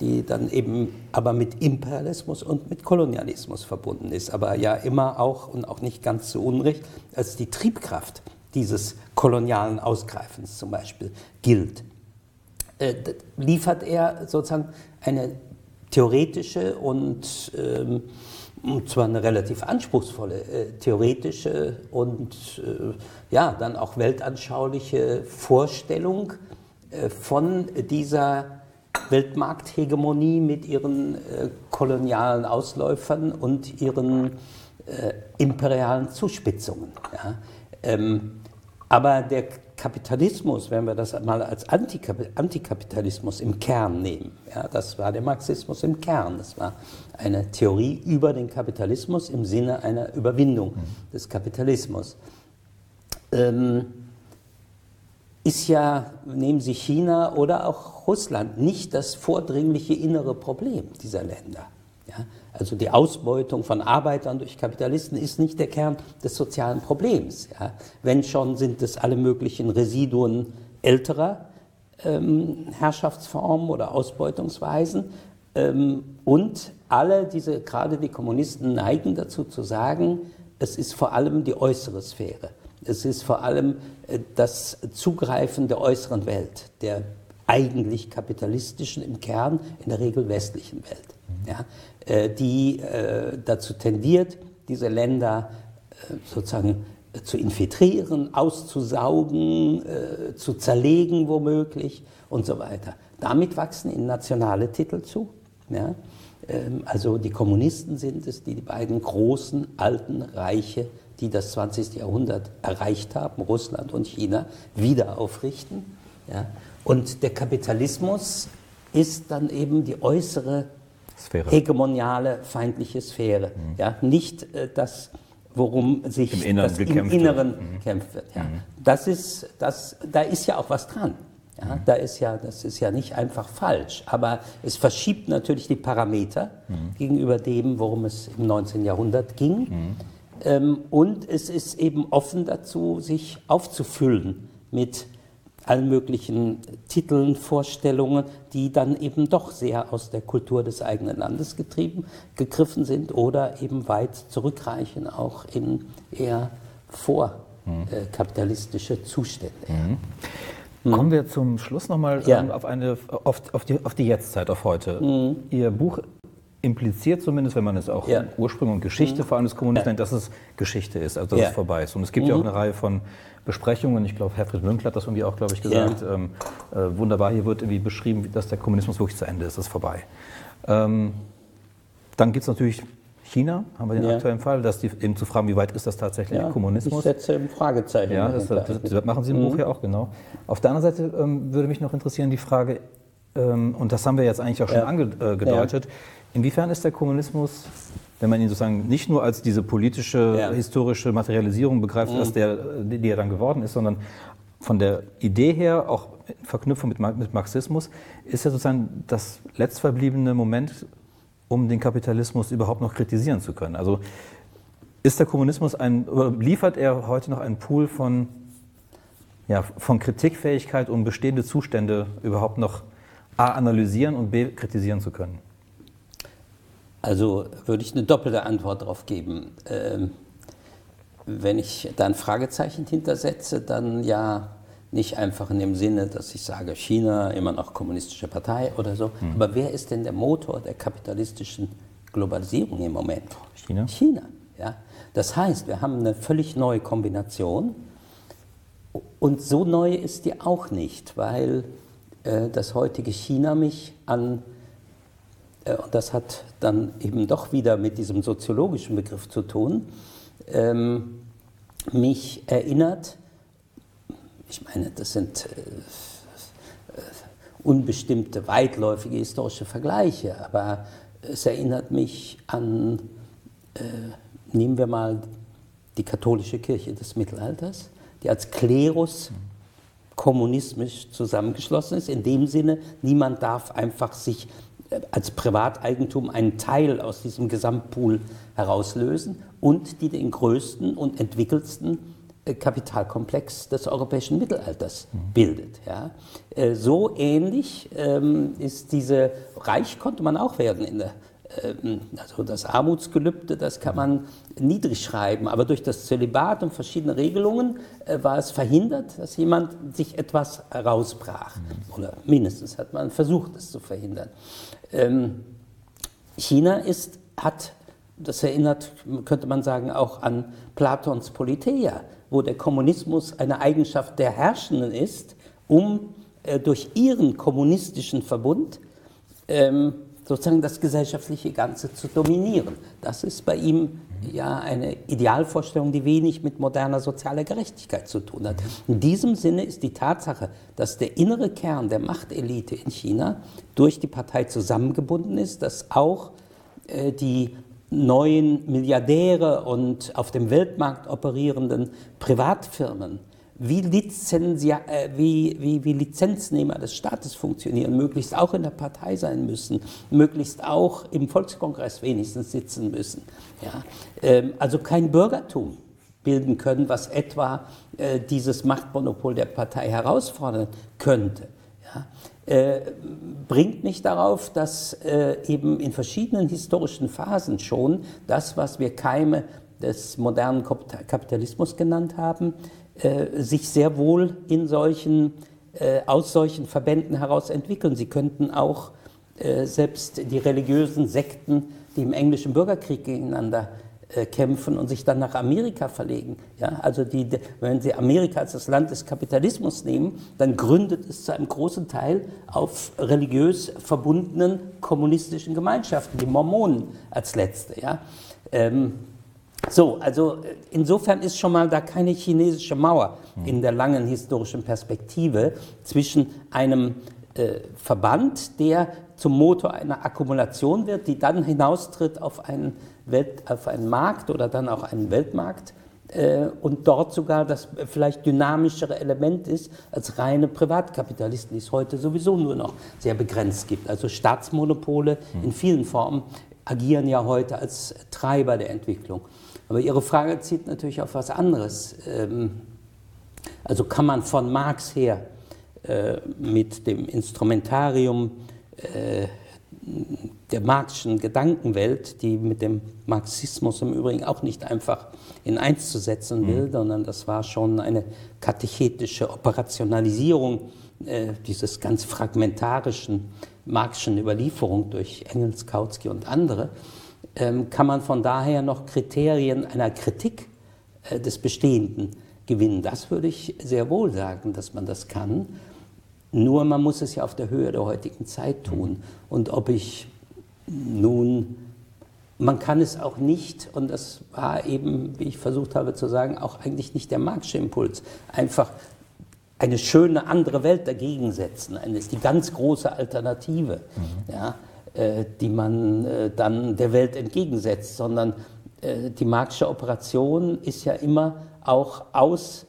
die dann eben aber mit Imperialismus und mit Kolonialismus verbunden ist, aber ja immer auch und auch nicht ganz zu Unrecht als die Triebkraft dieses kolonialen Ausgreifens zum Beispiel gilt. Äh, liefert er sozusagen eine theoretische und ähm, und zwar eine relativ anspruchsvolle äh, theoretische und äh, ja, dann auch weltanschauliche Vorstellung äh, von dieser Weltmarkthegemonie mit ihren äh, kolonialen Ausläufern und ihren äh, imperialen Zuspitzungen. Ja. Ähm, aber der Kapitalismus, wenn wir das mal als Antikapitalismus im Kern nehmen, ja, das war der Marxismus im Kern, das war eine Theorie über den Kapitalismus im Sinne einer Überwindung mhm. des Kapitalismus. Ähm, ist ja, nehmen Sie China oder auch Russland, nicht das vordringliche innere Problem dieser Länder. Ja? Also die Ausbeutung von Arbeitern durch Kapitalisten ist nicht der Kern des sozialen Problems. Ja? Wenn schon sind es alle möglichen Residuen älterer ähm, Herrschaftsformen oder Ausbeutungsweisen. Ähm, und alle diese, gerade die Kommunisten neigen dazu zu sagen, es ist vor allem die äußere Sphäre. Es ist vor allem äh, das Zugreifen der äußeren Welt, der eigentlich kapitalistischen im Kern, in der Regel westlichen Welt. Ja? Äh, die äh, dazu tendiert, diese Länder äh, sozusagen zu infiltrieren, auszusaugen, zu zerlegen womöglich und so weiter. Damit wachsen ihnen nationale Titel zu. Ja? Ähm, also die Kommunisten sind es, die die beiden großen alten Reiche, die das 20. Jahrhundert erreicht haben, Russland und China, wieder aufrichten. Ja? Und der Kapitalismus ist dann eben die äußere Sphäre. hegemoniale feindliche Sphäre. Mhm. Ja, nicht äh, das, worum sich Im Inneren das gekämpft im Inneren wird. Mhm. gekämpft wird. Ja. Das ist, das, da ist ja auch was dran. Ja, da ist ja, das ist ja nicht einfach falsch, aber es verschiebt natürlich die Parameter gegenüber dem, worum es im 19. Jahrhundert ging. Ähm, und es ist eben offen dazu, sich aufzufüllen mit allen möglichen Titeln, Vorstellungen, die dann eben doch sehr aus der Kultur des eigenen Landes getrieben, gegriffen sind oder eben weit zurückreichen, auch in eher vorkapitalistische Zustände. Kommen wir zum Schluss nochmal Ja. ähm, auf, eine, auf, auf, die, auf die Jetztzeit, auf heute. Ihr Buch impliziert zumindest, wenn man es auch Ja. Ursprung und Geschichte vor allem des Kommunismus Ja. nennt, dass es Geschichte ist, also dass Ja. es vorbei ist. Und es gibt ja auch eine Reihe von Besprechungen, ich glaube, Herfried Münkler hat das irgendwie auch, glaube ich, gesagt. Ähm, äh, wunderbar, hier wird irgendwie beschrieben, dass der Kommunismus wirklich zu Ende ist, es ist vorbei. Ähm, dann gibt es natürlich China, haben wir den Ja. aktuellen Fall, dass die eben zu fragen, wie weit ist das tatsächlich Ich Kommunismus? setze ein Fragezeichen. Ja, das, das, das machen Sie im Buch ja auch, genau. Auf der anderen Seite ähm, würde mich noch interessieren die Frage, ähm, und das haben wir jetzt eigentlich auch schon Ja. angedeutet, inwiefern ist der Kommunismus, wenn man ihn sozusagen nicht nur als diese politische, Ja. Mhm. historische Materialisierung begreift, als der, die er dann geworden ist, sondern von der Idee her, auch in Verknüpfung mit, mit Marxismus, ist ja sozusagen das letztverbliebene Moment, um den Kapitalismus überhaupt noch kritisieren zu können. Also ist der Kommunismus ein, oder liefert er heute noch einen Pool von, ja, von Kritikfähigkeit, um bestehende Zustände überhaupt noch A analysieren und B kritisieren zu können? Also würde ich eine doppelte Antwort darauf geben. Ähm, wenn ich da ein Fragezeichen hintersetze, dann ja nicht einfach in dem Sinne, dass ich sage, China immer noch kommunistische Partei oder so. Aber wer ist denn der Motor der kapitalistischen Globalisierung im Moment? China. China. Ja? Das heißt, wir haben eine völlig neue Kombination. Und so neu ist die auch nicht, weil äh, das heutige China mich an und das hat dann eben doch wieder mit diesem soziologischen Begriff zu tun, ähm, mich erinnert, ich meine, das sind äh, äh, unbestimmte, weitläufige historische Vergleiche, aber es erinnert mich an, äh, nehmen wir mal die katholische Kirche des Mittelalters, die als Klerus kommunismisch zusammengeschlossen ist. In dem Sinne, niemand darf einfach sich äh, als Privateigentum einen Teil aus diesem Gesamtpool herauslösen und die den größten und entwickelsten äh, Kapitalkomplex des europäischen Mittelalters bildet. Ja. Äh, So ähnlich ähm, ist diese, reich konnte man auch werden in der also das Armutsgelübde, das kann man niedrig schreiben, aber durch das Zölibat und verschiedene Regelungen äh, war es verhindert, dass jemand sich etwas herausbrach. Oder mindestens hat man versucht, es zu verhindern. Ähm, China ist, hat, das erinnert, könnte man sagen, auch an Platons Politeia, wo der Kommunismus eine Eigenschaft der Herrschenden ist, um äh, durch ihren kommunistischen Verbund ähm, sozusagen das gesellschaftliche Ganze zu dominieren. Das ist bei ihm ja eine Idealvorstellung, die wenig mit moderner sozialer Gerechtigkeit zu tun hat. In diesem Sinne ist die Tatsache, dass der innere Kern der Machtelite in China durch die Partei zusammengebunden ist, dass auch äh, die neuen Milliardäre und auf dem Weltmarkt operierenden Privatfirmen wie, Lizenzia, äh, wie, wie, wie Lizenznehmer des Staates funktionieren, möglichst auch in der Partei sein müssen, möglichst auch im Volkskongress wenigstens sitzen müssen. Ja? Ähm, also kein Bürgertum bilden können, was etwa äh, dieses Machtmonopol der Partei herausfordern könnte. Ja? Äh, bringt mich darauf, dass äh, eben in verschiedenen historischen Phasen schon das, was wir Keime des modernen Kap- Kapitalismus genannt haben, äh, sich sehr wohl in solchen, äh, aus solchen Verbänden heraus entwickeln. Sie könnten auch äh, selbst die religiösen Sekten, die im englischen Bürgerkrieg gegeneinander äh, kämpfen und sich dann nach Amerika verlegen. Ja, also die, wenn Sie Amerika als das Land des Kapitalismus nehmen, dann gründet es zu einem großen Teil auf religiös verbundenen kommunistischen Gemeinschaften, die Mormonen als letzte. Ja. Ähm, so, also äh, insofern ist schon mal da keine chinesische Mauer in der langen historischen Perspektive zwischen einem äh, Verband, der zum Motor einer Akkumulation wird, die dann hinaustritt auf einen, Welt, auf einen Markt oder dann auch einen Weltmarkt äh, und dort sogar das vielleicht dynamischere Element ist als reine Privatkapitalisten, die es heute sowieso nur noch sehr begrenzt gibt. Also Staatsmonopole in vielen Formen agieren ja heute als Treiber der Entwicklung. Aber Ihre Frage zielt natürlich auf was anderes. Ähm, also kann man von Marx her äh, mit dem Instrumentarium äh, der marxischen Gedankenwelt, die mit dem Marxismus im Übrigen auch nicht einfach in eins zu setzen will, mhm. sondern das war schon eine katechetische Operationalisierung äh, dieses ganz fragmentarischen marxischen Überlieferung durch Engels, Kautsky und andere, kann man von daher noch Kriterien einer Kritik äh, des Bestehenden gewinnen. Das würde ich sehr wohl sagen, dass man das kann. Nur man muss es ja auf der Höhe der heutigen Zeit tun. Und ob ich nun, man kann es auch nicht, und das war eben, wie ich versucht habe zu sagen, auch eigentlich nicht der Marxische Impuls, einfach eine schöne andere Welt dagegen setzen. Eine ist die ganz große Alternative, mhm. ja, die man äh, dann der Welt entgegensetzt, sondern äh, die Marxische Operation ist ja immer auch aus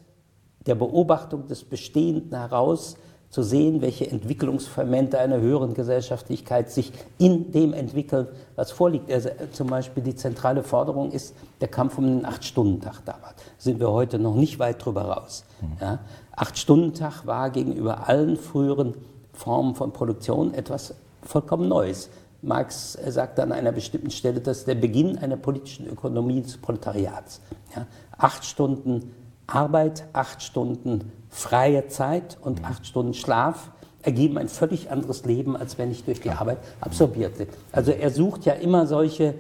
der Beobachtung des Bestehenden heraus zu sehen, welche Entwicklungsfermente einer höheren Gesellschaftlichkeit sich in dem entwickeln, was vorliegt. Also zum Beispiel die zentrale Forderung ist der Kampf um den Acht-Stunden-Tag damals. Sind wir heute noch nicht weit drüber raus. Mhm. Ja? Acht-Stunden-Tag war gegenüber allen früheren Formen von Produktion etwas vollkommen Neues. Marx sagt an einer bestimmten Stelle, das ist der Beginn einer politischen Ökonomie des Proletariats. Ja? Acht Stunden Arbeit, acht Stunden freie Zeit und mhm. acht Stunden Schlaf ergeben ein völlig anderes Leben, als wenn ich durch die Arbeit absorbiert bin. Also er sucht ja immer solche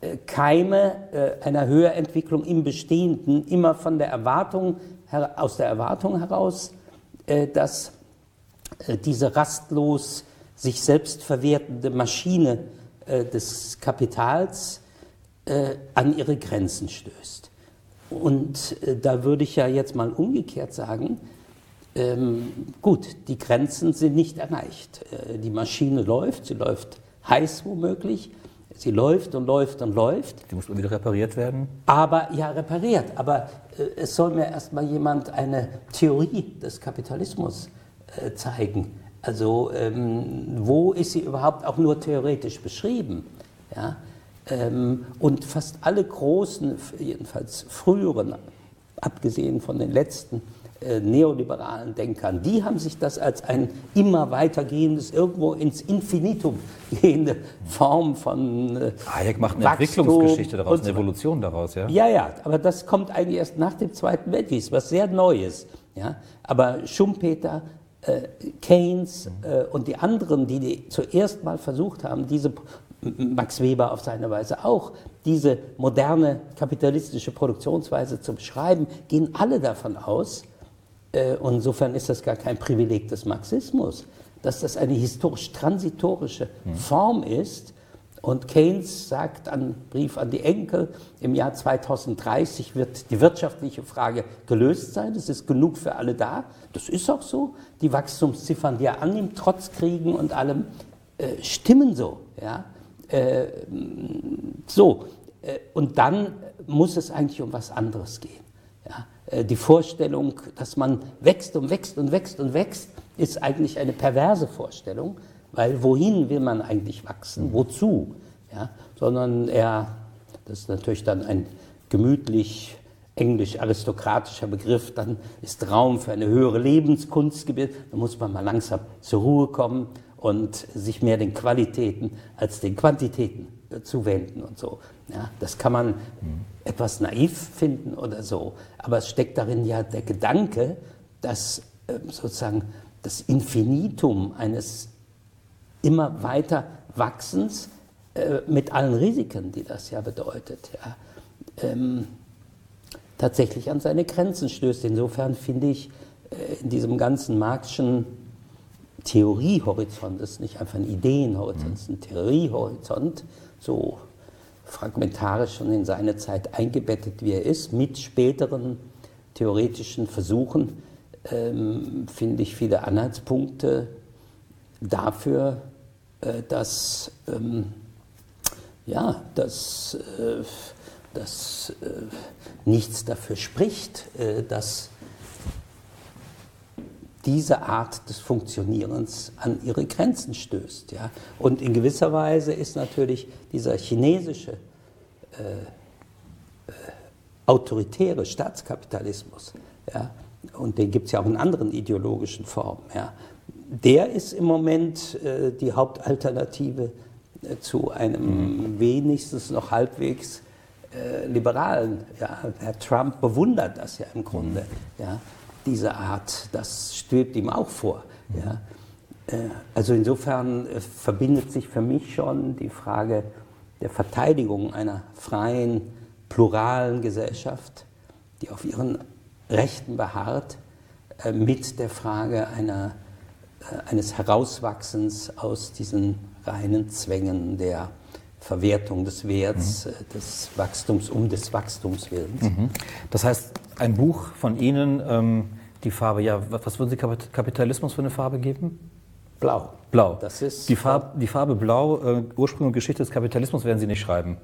äh, Keime äh, einer Höherentwicklung im Bestehenden, immer von der Erwartung, aus der Erwartung heraus, äh, dass diese rastlos sich selbst verwertende Maschine des Kapitals an ihre Grenzen stößt. Und äh, da würde ich ja jetzt mal umgekehrt sagen, ähm, gut, die Grenzen sind nicht erreicht. Äh, die Maschine läuft, sie läuft heiß womöglich, sie läuft und läuft und läuft. Die muss wieder repariert werden? Aber, ja, repariert. Aber äh, es soll mir erstmal jemand eine Theorie des Kapitalismus äh, zeigen. Also, ähm, wo ist sie überhaupt auch nur theoretisch beschrieben? Ja? Ähm, und fast alle großen, jedenfalls früheren, abgesehen von den letzten äh, neoliberalen Denkern, die haben sich das als ein immer weitergehendes, irgendwo ins Infinitum gehende Form von äh, Hayek macht eine Wachstum Entwicklungsgeschichte daraus, eine Evolution daraus, ja? Ja, ja, aber das kommt eigentlich erst nach dem Zweiten Weltkrieg, was sehr Neues. Ja? Aber Schumpeter, Keynes äh, und die anderen, die, die zuerst mal versucht haben, diese Max Weber auf seine Weise auch, diese moderne kapitalistische Produktionsweise zu beschreiben, gehen alle davon aus, äh, und insofern ist das gar kein Privileg des Marxismus, dass das eine historisch-transitorische mhm. Form ist. Und Keynes sagt an Brief an die Enkel, im Jahr 2030 wird die wirtschaftliche Frage gelöst sein, es ist genug für alle da. Das ist auch so. Die Wachstumsziffern, die er annimmt, trotz Kriegen und allem, äh, stimmen so. Ja? Äh, so, und dann muss es eigentlich um was anderes gehen. Ja? Äh, die Vorstellung, dass man wächst und wächst und wächst und wächst, ist eigentlich eine perverse Vorstellung, weil wohin will man eigentlich wachsen? Wozu? Ja? Sondern er, das ist natürlich dann ein gemütlich englisch-aristokratischer Begriff, dann ist Raum für eine höhere Lebenskunst gebildet, da muss man mal langsam zur Ruhe kommen und sich mehr den Qualitäten als den Quantitäten zuwenden und so. Ja, das kann man mhm. etwas naiv finden oder so, aber es steckt darin ja der Gedanke, dass äh, sozusagen das Infinitum eines immer weiter Wachsens äh, mit allen Risiken, die das ja bedeutet, ja, ähm, tatsächlich an seine Grenzen stößt. Insofern finde ich äh, in diesem ganzen Marxischen Theoriehorizont, das ist nicht einfach ein Ideenhorizont, es ist ein Theoriehorizont, so fragmentarisch schon in seine Zeit eingebettet, wie er ist, mit späteren theoretischen Versuchen, ähm, finde ich viele Anhaltspunkte, dafür, dass, ähm, ja, dass, äh, dass äh, nichts dafür spricht, äh, dass diese Art des Funktionierens an ihre Grenzen stößt. Ja? Und in gewisser Weise ist natürlich dieser chinesische äh, äh, autoritäre Staatskapitalismus, ja? und den gibt es ja auch in anderen ideologischen Formen, ja? Der ist im Moment äh, die Hauptalternative äh, zu einem mhm. wenigstens noch halbwegs äh, liberalen. Ja? Herr Trump bewundert das ja im Grunde. Mhm. Ja? diese Art, das schwebt ihm auch vor. Ja. Äh, also insofern äh, verbindet sich für mich schon die Frage der Verteidigung einer freien, pluralen Gesellschaft, die auf ihren Rechten beharrt, äh, mit der Frage einer, eines Herauswachsens aus diesen reinen Zwängen der Verwertung des Werts, mhm. des Wachstums um des Wachstumswillens. Mhm. Das heißt, ein Buch von Ihnen, ähm, die Farbe, ja, was würden Sie Kapitalismus für eine Farbe geben? Blau. Blau. Das ist die, Farb, die Farbe Blau, äh, Ursprung und Geschichte des Kapitalismus werden Sie nicht schreiben.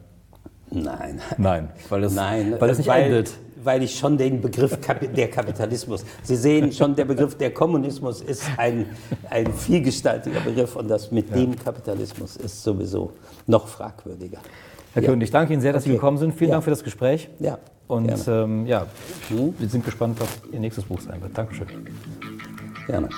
Nein. Nein, weil es, Nein, weil es nicht weil, endet. Weil ich schon den Begriff der Kapitalismus, Sie sehen schon, der Begriff der Kommunismus ist ein, ein vielgestaltiger Begriff und das mit ja. dem Kapitalismus ist sowieso noch fragwürdiger. Herr ja. König, ich danke Ihnen sehr, dass okay. Sie gekommen sind. Vielen ja. Dank für das Gespräch. Ja. Und ähm, ja, wir sind gespannt, was Ihr nächstes Buch sein wird. Dankeschön. Gerne.